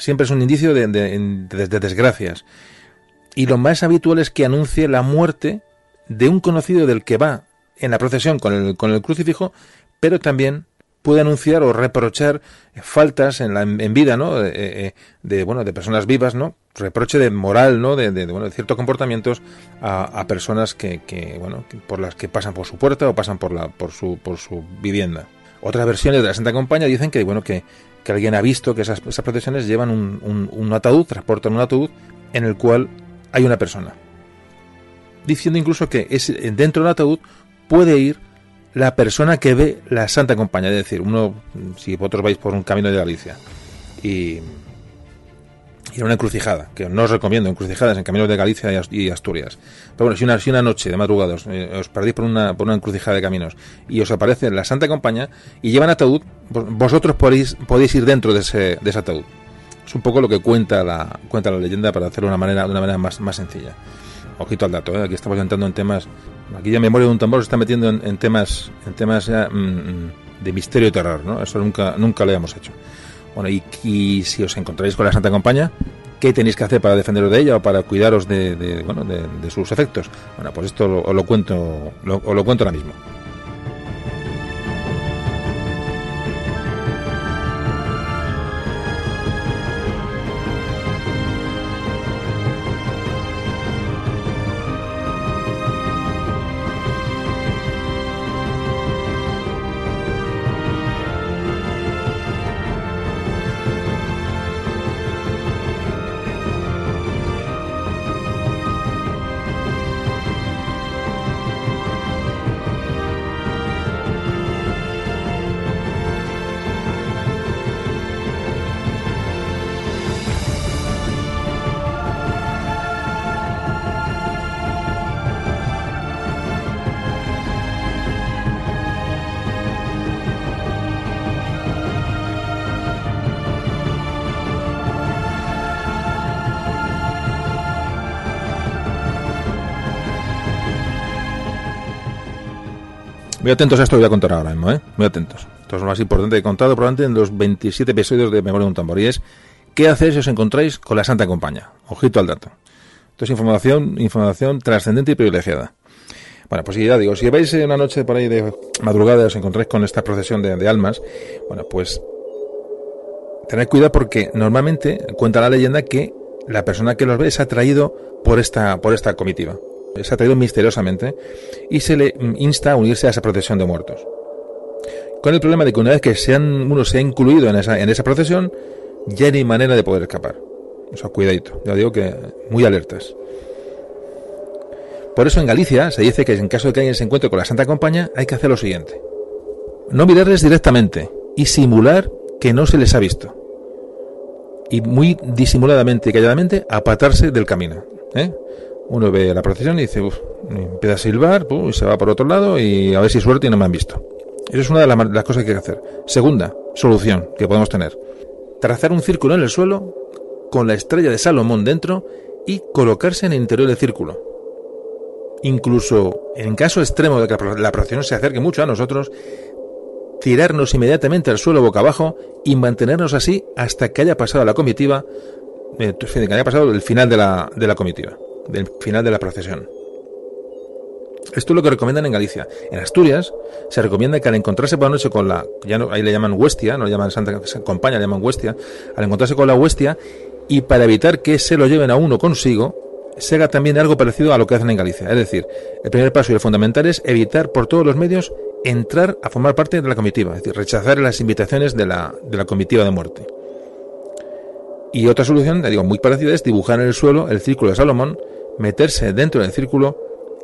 Siempre es un indicio de, de desgracias. Y lo más habitual es que anuncie la muerte de un conocido del que va en la procesión con el, con el crucifijo pero también puede anunciar o reprochar faltas en, la, en vida, ¿no? Eh, eh, de, bueno, de personas vivas, ¿no? Reproche de moral, ¿no? De, de, bueno, de ciertos comportamientos a, personas que, que, bueno, por las que pasan por su puerta o pasan por la, por su, por su vivienda. Otras versiones de la Santa Compañía dicen que, bueno, que, que alguien ha visto que esas, esas procesiones llevan un, ataúd, transportan un ataúd en el cual hay una persona. Diciendo incluso que es, dentro del ataúd puede ir la persona que ve la Santa Compañía. Es decir, uno, si vosotros vais por un camino de Galicia y, y una encrucijada, que no os recomiendo encrucijadas en caminos de Galicia y Asturias. Pero bueno, si una, si una noche de madrugada os, eh, perdéis por una, por una encrucijada de caminos y os aparece la Santa Compañía y llevan ataúd, vosotros podéis, podéis ir dentro de ese, de ese ataúd. Es un poco lo que cuenta la, cuenta la leyenda para hacerlo de una manera, de una manera más, más sencilla. Ojito al dato, ¿eh? aquí estamos entrando en temas Aquí ya Memoria de un tambor se está metiendo en, temas en temas mm, mm, de misterio y terror, ¿no? Eso nunca nunca lo hemos hecho. Bueno, y, si os encontráis con la Santa Compañía, ¿qué tenéis que hacer para defenderos de ella o para cuidaros de, bueno, de, sus efectos? Bueno, pues esto os lo cuento, os lo cuento ahora mismo. Atentos a esto que voy a contar ahora mismo, ¿eh? Muy atentos. Esto es lo más importante que he contado probablemente en los 27 episodios de Memoria de un Tambor. Y es, ¿qué hacéis si os encontráis con la Santa Compañía? Ojito al dato. Esto es información, información trascendente y privilegiada. Bueno, pues ya digo, si vais una noche por ahí de madrugada y os encontráis con esta procesión de, de almas, bueno, pues tened cuidado porque normalmente cuenta la leyenda que la persona que los ve es atraído por esta, por esta comitiva. Es atraído misteriosamente y se le insta a unirse a esa procesión de muertos. Con el problema de que una vez que sean, uno se ha incluido en esa, en esa procesión, ya no hay manera de poder escapar. O sea, cuidadito. Ya digo que muy alertas. Por eso en Galicia se dice que en caso de que alguien se encuentre con la Santa Compañía, hay que hacer lo siguiente. No mirarles directamente y simular que no se les ha visto. Y muy disimuladamente y calladamente apartarse del camino. ¿eh? Uno ve la procesión y dice, empieza a silbar, y se va por otro lado y a ver si suerte y no me han visto. Eso es una de las, cosas que hay que hacer. Segunda solución que podemos tener. Trazar un círculo en el suelo con la estrella de Salomón dentro y colocarse en el interior del círculo. Incluso en caso extremo de que la procesión se acerque mucho a nosotros, tirarnos inmediatamente al suelo boca abajo y mantenernos así hasta que haya pasado la comitiva, eh, que haya pasado el final de la comitiva, del final de la procesión. Esto es lo que recomiendan en Galicia. En Asturias se recomienda que al encontrarse por la noche con la, ya no, ahí le llaman huestia, no le llaman Santa Compañía, le llaman huestia, al encontrarse con la huestia y para evitar que se lo lleven a uno consigo, se haga también algo parecido a lo que hacen en Galicia. Es decir, el primer paso y el fundamental es evitar por todos los medios entrar a formar parte de la comitiva, es decir, rechazar las invitaciones de la, de la comitiva de muerte. Y otra solución, digo, muy parecida es dibujar en el suelo el círculo de Salomón, meterse dentro del círculo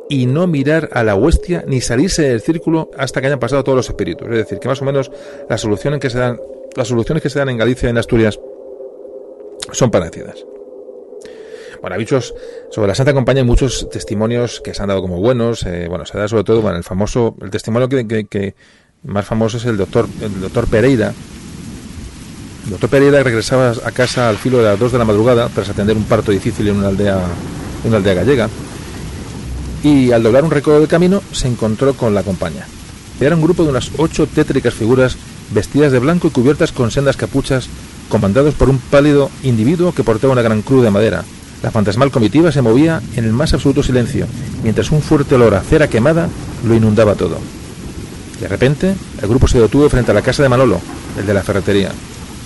y no mirar a la huestia ni salirse del círculo hasta que hayan pasado todos los espíritus. Es decir, que más o menos las soluciones que se dan, las soluciones que se dan en Galicia y en Asturias son parecidas. Bueno, hay muchos, sobre la Santa Compañía hay muchos testimonios que se han dado como buenos. Eh, bueno, se da sobre todo, bueno, el famoso, el testimonio que, más famoso es el doctor, el doctor Pereira. El doctor Pereira regresaba a casa al filo de las 2 de la madrugada tras atender un parto difícil en una aldea, una aldea gallega y al doblar un recodo del camino se encontró con la compañía. Era un grupo de unas ocho tétricas figuras vestidas de blanco y cubiertas con sendas capuchas, comandados por un pálido individuo que portaba una gran cruz de madera. La fantasmal comitiva se movía en el más absoluto silencio, mientras un fuerte olor a cera quemada lo inundaba todo. De repente, el grupo se detuvo frente a la casa de Manolo, el de la ferretería.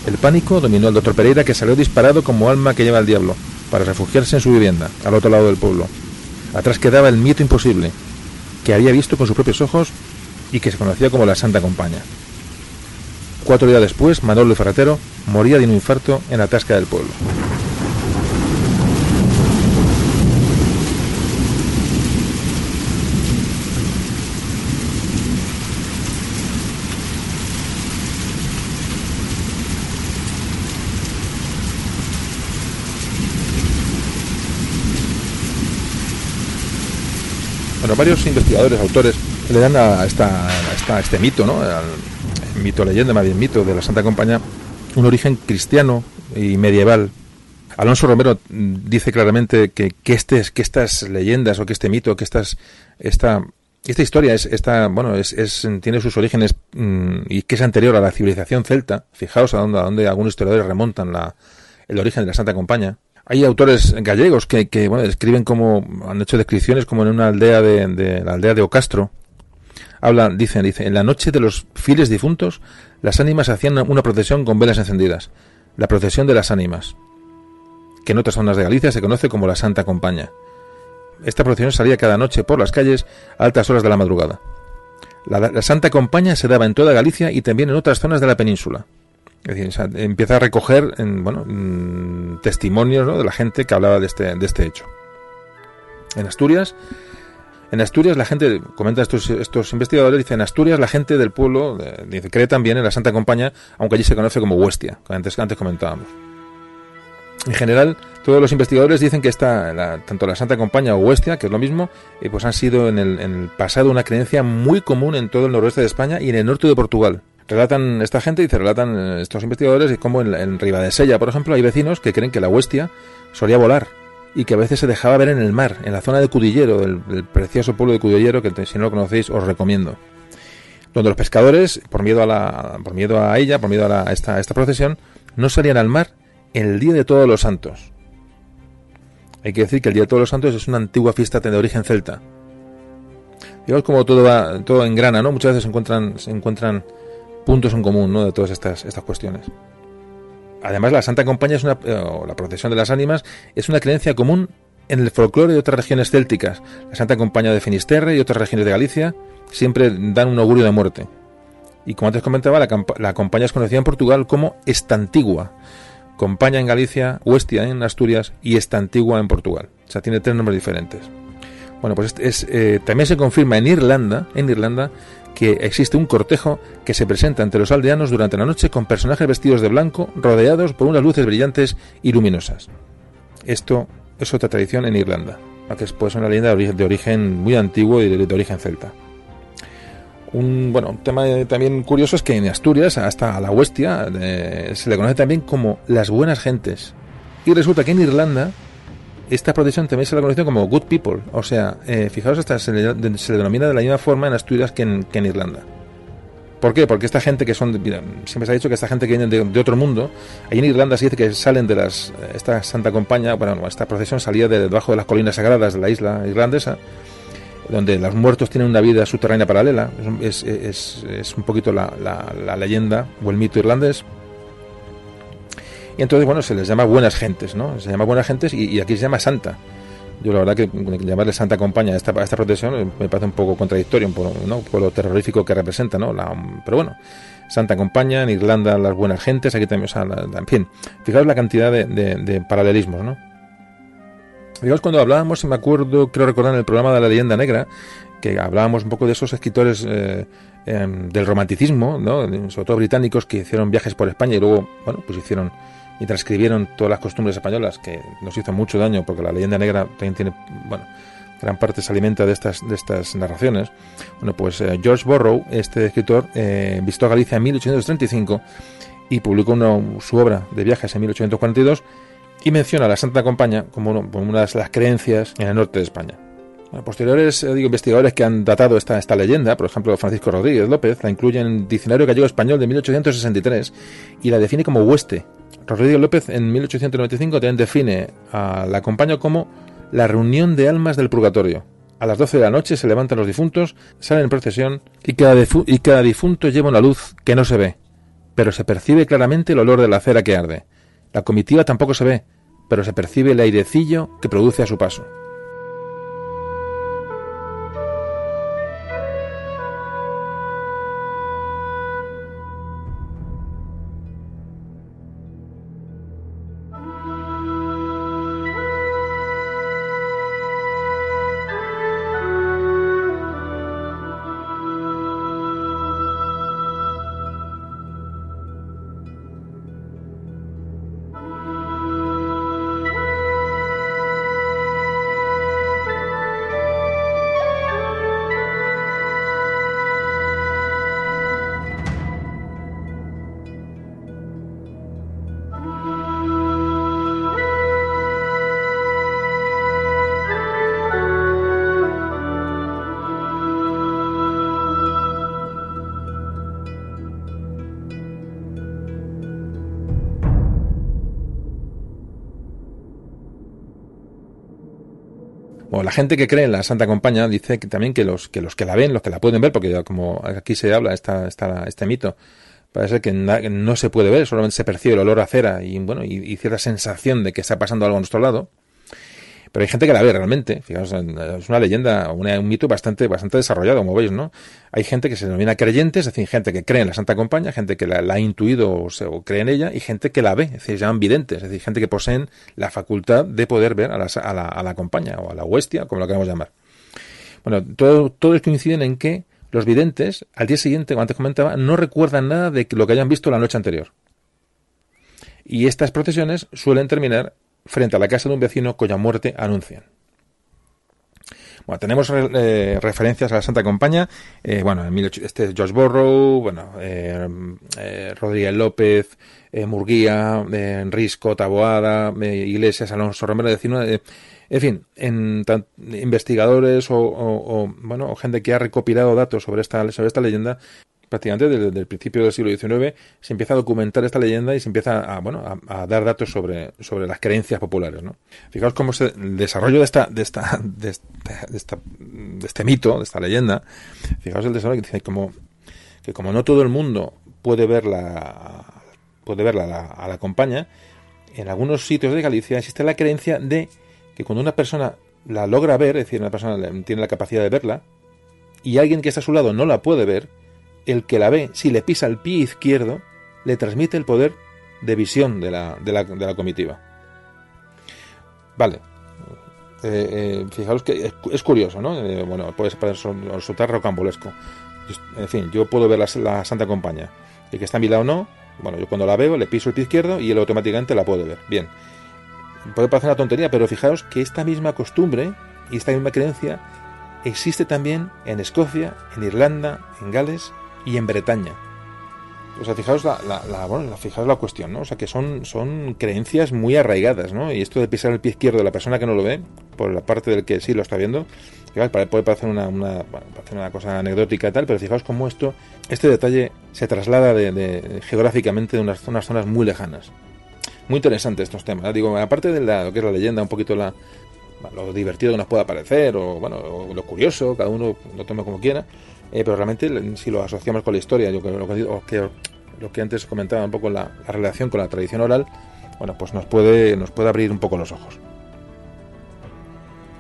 El pánico dominó al doctor Pereira, que salió disparado como alma que lleva al diablo, para refugiarse en su vivienda, al otro lado del pueblo. Atrás quedaba el mito imposible, que había visto con sus propios ojos y que se conocía como la Santa Compañía. Cuatro días después, Manolo el Ferretero moría de un infarto en la tasca del pueblo. Varios investigadores, autores, le dan a, esta, este mito, ¿no? Al mito leyenda, más bien mito de la Santa Compañía, un origen cristiano y medieval. Alonso Romero dice claramente que, que, este, que estas leyendas o que este mito, que estas, esta, esta historia es, esta, bueno, es, tiene sus orígenes mm, y que es anterior a la civilización celta. Fijaos a dónde, a dónde algunos historiadores remontan la, el origen de la Santa Compañía. Hay autores gallegos que, que bueno, describen como, han hecho descripciones como en una aldea de, la aldea de Ocastro. Hablan, dicen, dicen, en la noche de los fieles difuntos, las ánimas hacían una procesión con velas encendidas. La procesión de las ánimas, que en otras zonas de Galicia se conoce como la Santa Compaña. Esta procesión salía cada noche por las calles a altas horas de la madrugada. La, la Santa Compaña se daba en toda Galicia y también en otras zonas de la península. Es decir, empieza a recoger bueno, mm, testimonios de la gente que hablaba de este, de este hecho. En Asturias, en Asturias la gente, comenta estos, estos investigadores, dice, en Asturias la gente del pueblo dice, cree también en la Santa Compañía, aunque allí se conoce como Huestia, que antes, antes comentábamos. En general, todos los investigadores dicen que esta, tanto la Santa Compañía o Huestia, que es lo mismo, eh, pues han sido en el, en el pasado una creencia muy común en todo el noroeste de España y en el norte de Portugal relatan esta gente, y se relatan eh, estos investigadores, como en, en Ribadesella, por ejemplo, hay vecinos que creen que la huestia solía volar y que a veces se dejaba ver en el mar, en la zona de Cudillero, el, precioso pueblo de Cudillero, que si no lo conocéis os recomiendo. donde los pescadores, por miedo a, la, por miedo a ella, por miedo a, esta, esta procesión, no salían al mar el día de todos los santos. Hay que decir que el Día de Todos los Santos es una antigua fiesta de origen celta. Digamos como todo va, todo engrana, ¿no? Muchas veces se encuentran, se encuentran puntos en común, ¿no? De todas estas, estas cuestiones. Además, la Santa Compañía es una, eh, o la procesión de las ánimas es una creencia común en el folclore de otras regiones célticas. La Santa Compañía de Finisterre y otras regiones de Galicia siempre dan un augurio de muerte. Y como antes comentaba, la, la compañía es conocida en Portugal como Estantigua, Compaña en Galicia, Huestia en Asturias y Estantigua en Portugal. O sea, tiene tres nombres diferentes. Bueno, pues es, eh, también se confirma en Irlanda, en Irlanda, que existe un cortejo que se presenta ante los aldeanos durante la noche con personajes vestidos de blanco, rodeados por unas luces brillantes y luminosas. Esto es otra tradición en Irlanda, que es pues una leyenda de origen, muy antiguo y de origen celta. Un bueno, tema también curioso es que en Asturias, hasta la Huestia, eh, se le conoce también como las buenas gentes. Y resulta que en Irlanda esta procesión también se la conoce como good people. O sea, eh, fijaos, hasta se le, denomina de la misma forma en Asturias que en, Irlanda. ¿Por qué? Porque esta gente que son, siempre se ha dicho que esta gente que viene de, otro mundo, ahí en Irlanda se dice que salen de las, esta Santa Compañía, bueno, esta procesión salía de debajo de las colinas sagradas de la isla irlandesa, donde los muertos tienen una vida subterránea paralela. Es, es, un poquito la, la, leyenda o el mito irlandés. Y entonces, bueno, se les llama buenas gentes, ¿no? Se llama buenas gentes y, aquí se llama santa. Yo la verdad que llamarle Santa Compañía a esta, esta protección me parece un poco contradictorio, poco, ¿no? por lo terrorífico que representa, ¿no? pero bueno, Santa Compañía, en Irlanda las buenas gentes, aquí también, o sea, en fin, fijaos la cantidad de, paralelismos, ¿no? Digamos, cuando hablábamos, y me acuerdo, creo recordar en el programa de la leyenda negra, que hablábamos un poco de esos escritores eh, em, del romanticismo, ¿no? sobre todo británicos, que hicieron viajes por España y luego, bueno, pues hicieron y transcribieron todas las costumbres españolas, que nos hizo mucho daño, porque la leyenda negra también tiene, bueno, gran parte se alimenta de estas, de estas narraciones. Bueno, pues eh, George Borrow, este escritor, eh, visitó Galicia en 1835 y publicó su obra de viajes en 1842 y menciona a la Santa Compañía como, una de las creencias en el norte de España. posteriores eh, digo, investigadores que han datado esta, esta leyenda, por ejemplo Francisco Rodríguez López, la incluye en el Diccionario Gallego Español de 1863 y la define como hueste. Rodríguez López en 1895 también define a la compañía como la reunión de almas del purgatorio. A las 12 de la noche se levantan los difuntos, salen en procesión y cada, y cada difunto lleva una luz que no se ve, pero se percibe claramente el olor de la cera que arde. La comitiva tampoco se ve, pero se percibe el airecillo que produce a su paso. La gente que cree en la Santa Compañía dice que también que los que los que la ven, los que la pueden ver, porque como aquí se habla esta, este mito, parece que no se puede ver, solamente se percibe el olor a cera y bueno y cierta sensación de que está pasando algo a nuestro lado. Pero hay gente que la ve realmente. Fijaos, es una leyenda, un mito bastante, bastante desarrollado, como veis, ¿no? Hay gente que se denomina creyentes, es decir, gente que cree en la Santa Compañía, gente que la, ha intuido o, cree en ella, y gente que la ve, es decir, se llaman videntes, es decir, gente que poseen la facultad de poder ver a la, a la, a la compañía o a la huestia, como lo queramos llamar. Bueno, todo, todos coinciden en que los videntes, al día siguiente, como antes comentaba, no recuerdan nada de lo que hayan visto la noche anterior. Y estas procesiones suelen terminar frente a la casa de un vecino cuya muerte anuncian. Bueno, tenemos eh, referencias a la Santa Compañía. Eh, bueno, en este George Borrow, bueno, eh, Rodríguez López, Murguía, Risco, Taboada, Iglesias, Alonso Romero, En fin, en investigadores o, bueno, o gente que ha recopilado datos sobre esta, sobre esta leyenda prácticamente desde, el principio del siglo XIX se empieza a documentar esta leyenda y se empieza a, bueno, a, dar datos sobre, sobre las creencias populares. ¿no? Fijaos cómo se, el desarrollo de esta, de esta, de esta, de este mito, de esta leyenda, fijaos el desarrollo que dice como que como no todo el mundo puede verla puede verla a la, a la compañía, en algunos sitios de Galicia existe la creencia de que cuando una persona la logra ver, es decir, una persona tiene la capacidad de verla, y alguien que está a su lado no la puede ver, el que la ve, si le pisa el pie izquierdo, le transmite el poder de visión de la, de la, de la comitiva. Vale. Eh, eh, fijaos que es, curioso, ¿no? Eh, bueno, puede resultar rocambolesco. En fin, yo puedo ver la, Santa Compañía. El que está a mi lado no. Bueno, yo cuando la veo le piso el pie izquierdo y él automáticamente la puede ver. Bien. Puede parecer una tontería, pero fijaos que esta misma costumbre y esta misma creencia existe también en Escocia, en Irlanda, en Gales y en Bretaña. O sea, fijaos la, la, bueno, fijaos la cuestión, ¿no? O sea, que son, son creencias muy arraigadas, ¿no? Y esto de pisar el pie izquierdo de la persona que no lo ve, por la parte del que sí lo está viendo, puede parecer una, una, una cosa anecdótica y tal, pero fijaos cómo esto, este detalle se traslada de, geográficamente de unas, unas zonas muy lejanas. Muy interesante estos temas. ¿eh? Digo, aparte de la, lo que es la leyenda, un poquito la, lo divertido que nos pueda parecer, o bueno, lo curioso, cada uno lo tome como quiera, eh, pero realmente si lo asociamos con la historia, yo lo que, lo que antes comentaba un poco la, relación con la tradición oral, bueno, pues nos puede, nos puede abrir un poco los ojos.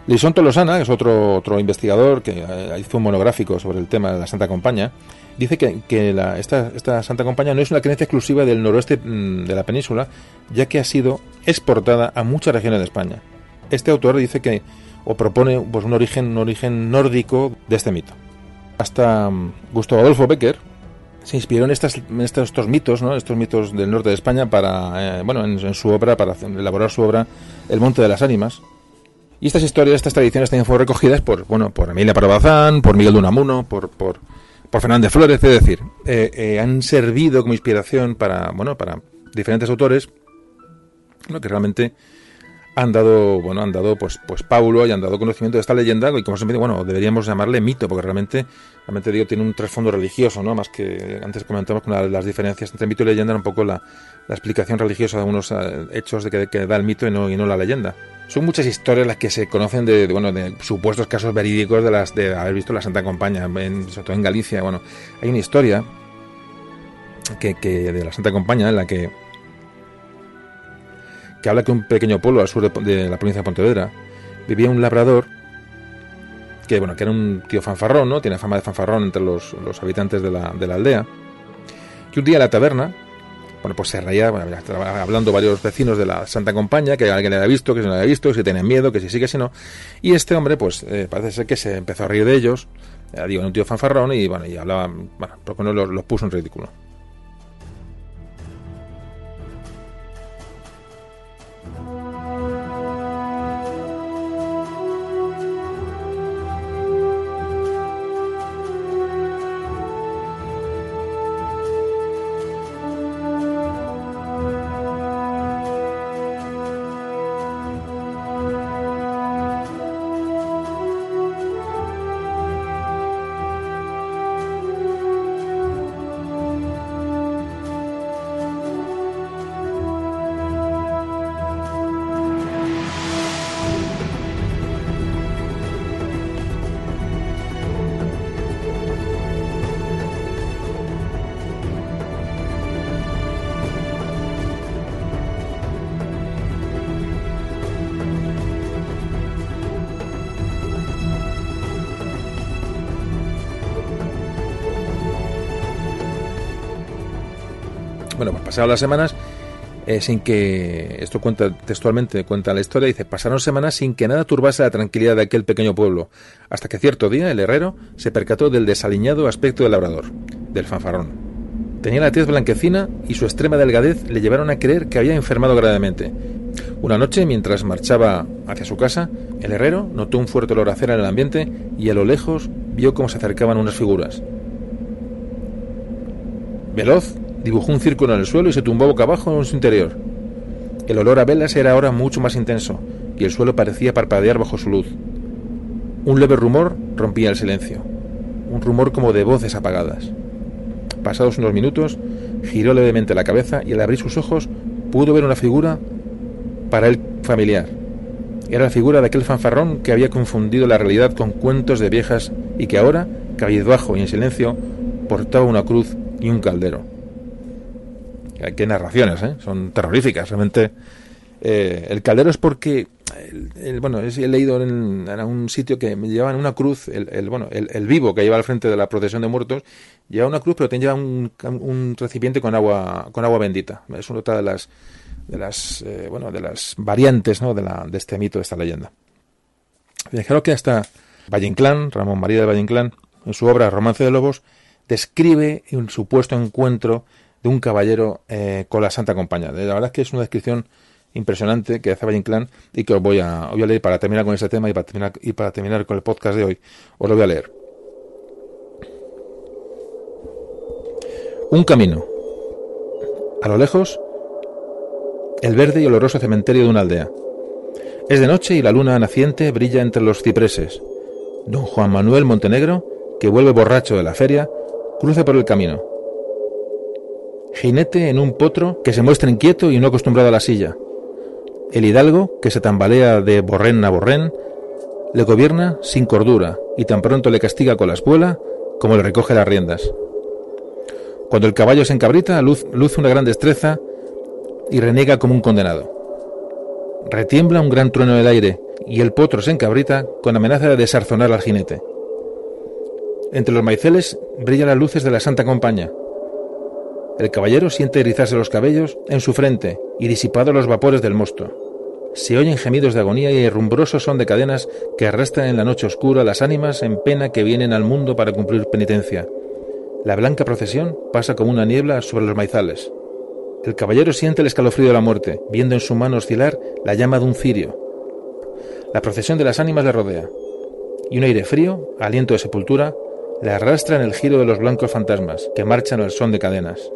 Lison Tolosana, que es otro, otro investigador que eh, hizo un monográfico sobre el tema de la Santa Compañía, dice que, que esta, esta, Santa Compañía no es una creencia exclusiva del noroeste mm, de la península, ya que ha sido exportada a muchas regiones de España. Este autor dice que, o propone pues, un, origen, un origen nórdico de este mito hasta mm, Gustavo Adolfo Becker se inspiró en, estas, estos, mitos, ¿no? estos mitos del norte de España para, eh, bueno, en, su obra, para elaborar su obra El Monte de las Ánimas. Y estas historias, estas tradiciones también fueron recogidas por, bueno, por Emilia Parabazán, por Miguel de Unamuno, por, por, por Fernández Flores, es decir, eh, eh, han servido como inspiración para, bueno, para diferentes autores, que realmente han dado, bueno, han dado pues, pues Paulo y han dado conocimiento de esta leyenda y como siempre, bueno, deberíamos llamarle mito, porque realmente, realmente digo, tiene un trasfondo religioso, ¿no? Más que antes comentamos que las diferencias entre mito y leyenda era un poco la, la explicación religiosa de algunos eh, hechos de que, da el mito y no, y no la leyenda. Son muchas historias las que se conocen de, bueno, de supuestos casos verídicos de las de haber visto la Santa Compañía, sobre todo en Galicia. Bueno, hay una historia que, que de la Santa Compañía en la que que habla que un pequeño pueblo al sur de, la provincia de Pontevedra vivía un labrador que bueno que era un tío fanfarrón, ¿no? Tiene fama de fanfarrón entre los, habitantes de la, de la, aldea. Que un día en la taberna, bueno, pues se reía, bueno, hablando varios vecinos de la Santa Compañía, que alguien le había visto, que se no había visto, que si tenían miedo, que si sí, que si no. Y este hombre, pues eh, parece ser que se empezó a reír de ellos, eh, digo, un tío fanfarrón, y bueno, y hablaba, bueno, porque no los puso en ridículo. Pasaron las semanas eh, sin que, esto cuenta textualmente, cuenta la historia, dice, pasaron semanas sin que nada turbase la tranquilidad de aquel pequeño pueblo, hasta que cierto día el herrero se percató del desaliñado aspecto del labrador, del fanfarrón. Tenía la tez blanquecina y su extrema delgadez le llevaron a creer que había enfermado gravemente. Una noche, mientras marchaba hacia su casa, el herrero notó un fuerte olor a cera en el ambiente y a lo lejos vio cómo se acercaban unas figuras. Veloz, Dibujó un círculo en el suelo y se tumbó boca abajo en su interior. El olor a velas era ahora mucho más intenso, y el suelo parecía parpadear bajo su luz. Un leve rumor rompía el silencio, un rumor como de voces apagadas. Pasados unos minutos, giró levemente la cabeza y al abrir sus ojos pudo ver una figura para él familiar. Era la figura de aquel fanfarrón que había confundido la realidad con cuentos de viejas y que ahora, cabizbajo y en silencio, portaba una cruz y un caldero. Qué narraciones, ¿eh? son terroríficas. Realmente, eh, el caldero es porque, bueno, he leído en, un sitio que llevaban una cruz, el, bueno, el, vivo que lleva al frente de la procesión de muertos, lleva una cruz, pero tenía un, un recipiente con agua, con agua bendita. Es una de las de las, eh, bueno, de las variantes ¿no? de, la, de este mito, de esta leyenda. Creo que hasta Valle Inclán, Ramón María de Valle Inclán, en su obra Romance de Lobos, describe un supuesto encuentro de un caballero eh, con la Santa Compañía. La verdad es que es una descripción impresionante que hace Valle Inclán y que os voy a, voy a leer para terminar con este tema y para terminar, y para terminar con el podcast de hoy. Os lo voy a leer. Un camino. A lo lejos el verde y oloroso cementerio de una aldea. Es de noche y la luna naciente brilla entre los cipreses. Don Juan Manuel Montenegro, que vuelve borracho de la feria, cruza por el camino. Jinete en un potro que se muestra inquieto y no acostumbrado a la silla. El hidalgo, que se tambalea de borrén a borrén, le gobierna sin cordura y tan pronto le castiga con la espuela como le recoge las riendas. Cuando el caballo se encabrita, luce una gran destreza y renega como un condenado. Retiembla un gran trueno del aire y el potro se encabrita con amenaza de desarzonar al jinete. Entre los maiceles brillan las luces de la Santa Compañía. El caballero siente erizarse los cabellos en su frente y disipados los vapores del mosto. Se oyen gemidos de agonía y herrumbrosos son de cadenas que arrastran en la noche oscura las ánimas en pena que vienen al mundo para cumplir penitencia. La blanca procesión pasa como una niebla sobre los maizales. El caballero siente el escalofrío de la muerte, viendo en su mano oscilar la llama de un cirio. La procesión de las ánimas le rodea, y un aire frío, aliento de sepultura, le arrastra en el giro de los blancos fantasmas que marchan al son de cadenas.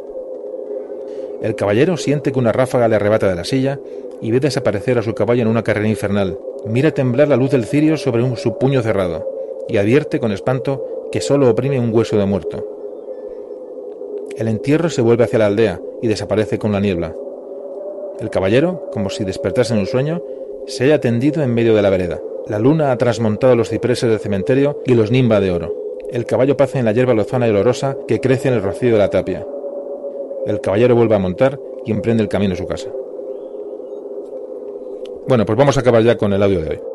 El caballero siente que una ráfaga le arrebata de la silla y ve desaparecer a su caballo en una carrera infernal. Mira temblar la luz del cirio sobre un, su puño cerrado y advierte con espanto que solo oprime un hueso de muerto. El entierro se vuelve hacia la aldea y desaparece con la niebla. El caballero, como si despertase en un sueño, se halla tendido en medio de la vereda. La luna ha trasmontado los cipreses del cementerio y los nimba de oro. El caballo pace en la hierba lozana y olorosa que crece en el rocío de la tapia. El caballero vuelve a montar y emprende el camino a su casa. Bueno, pues vamos a acabar ya con el audio de hoy.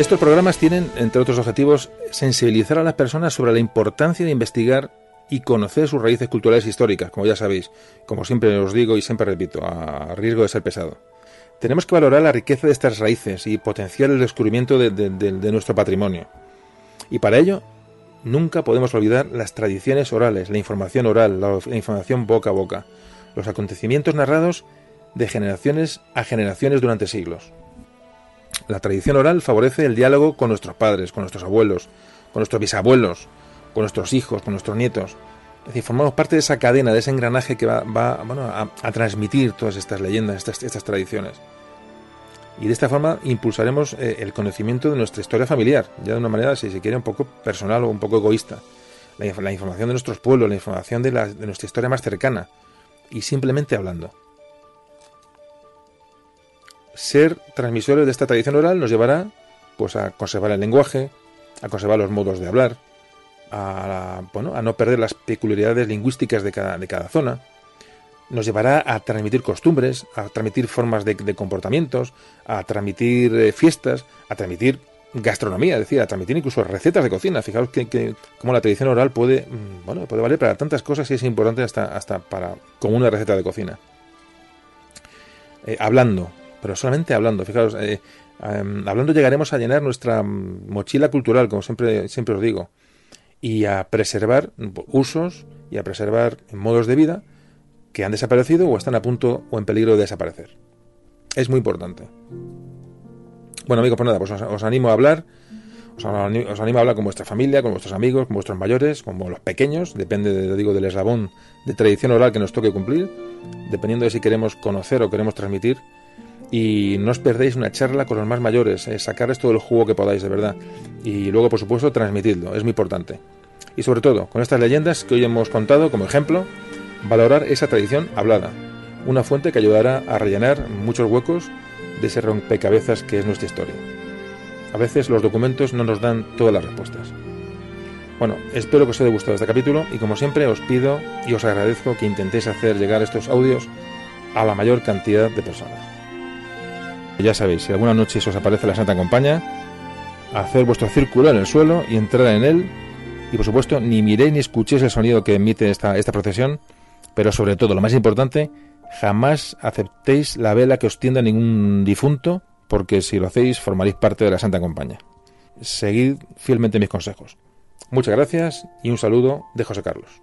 Estos programas tienen, entre otros objetivos, sensibilizar a las personas sobre la importancia de investigar y conocer sus raíces culturales e históricas, como ya sabéis, como siempre os digo y siempre repito, a riesgo de ser pesado. Tenemos que valorar la riqueza de estas raíces y potenciar el descubrimiento de, nuestro patrimonio. Y para ello, nunca podemos olvidar las tradiciones orales, la información oral, la información boca a boca, los acontecimientos narrados de generaciones a generaciones durante siglos. La tradición oral favorece el diálogo con nuestros padres, con nuestros abuelos, con nuestros bisabuelos, con nuestros hijos, con nuestros nietos. Es decir, formamos parte de esa cadena, de ese engranaje que va, a, transmitir todas estas leyendas, estas, tradiciones. Y de esta forma impulsaremos eh, el conocimiento de nuestra historia familiar, ya de una manera, si se quiere, un poco personal o un poco egoísta. La, información de nuestros pueblos, la información de nuestra historia más cercana. Y simplemente hablando. Ser transmisores de esta tradición oral nos llevará pues a conservar el lenguaje, a conservar los modos de hablar, a, bueno, a no perder las peculiaridades lingüísticas de cada, de cada zona, nos llevará a transmitir costumbres, a transmitir formas de, comportamientos, a transmitir eh, fiestas, a transmitir gastronomía, es decir, a transmitir incluso recetas de cocina. Fijaos que, como la tradición oral puede, mm, bueno, puede valer para tantas cosas y es importante hasta, hasta para como una receta de cocina. Eh, hablando, pero solamente hablando. Fijaos, eh, em, hablando llegaremos a llenar nuestra mochila cultural, como siempre, siempre os digo, y a preservar usos y a preservar modos de vida que han desaparecido o están a punto o en peligro de desaparecer. Es muy importante. Bueno, amigos, pues nada, pues os, animo a hablar. Os, animo a hablar con vuestra familia, con vuestros amigos, con vuestros mayores, con los pequeños, depende, de, digo, del eslabón de tradición oral que nos toque cumplir, dependiendo de si queremos conocer o queremos transmitir. Y no os perdéis una charla con los más mayores, eh, sacarles todo el jugo que podáis, de verdad. Y luego, por supuesto, transmitidlo, es muy importante. Y sobre todo, con estas leyendas que hoy hemos contado como ejemplo, valorar esa tradición hablada, una fuente que ayudará a rellenar muchos huecos de ese rompecabezas que es nuestra historia. A veces los documentos no nos dan todas las respuestas. Bueno, espero que os haya gustado este capítulo y como siempre os pido y os agradezco que intentéis hacer llegar estos audios a la mayor cantidad de personas. Ya sabéis, si alguna noche os aparece la Santa Compañía, hacer vuestro círculo en el suelo y entrar en él y por supuesto ni miréis ni escuchéis el sonido que emite esta, esta procesión pero sobre todo, lo más importante, jamás aceptéis la vela que os tienda ningún difunto, porque si lo hacéis formaréis parte de la Santa Compañía. Seguid fielmente mis consejos. Muchas gracias y un saludo de José Carlos.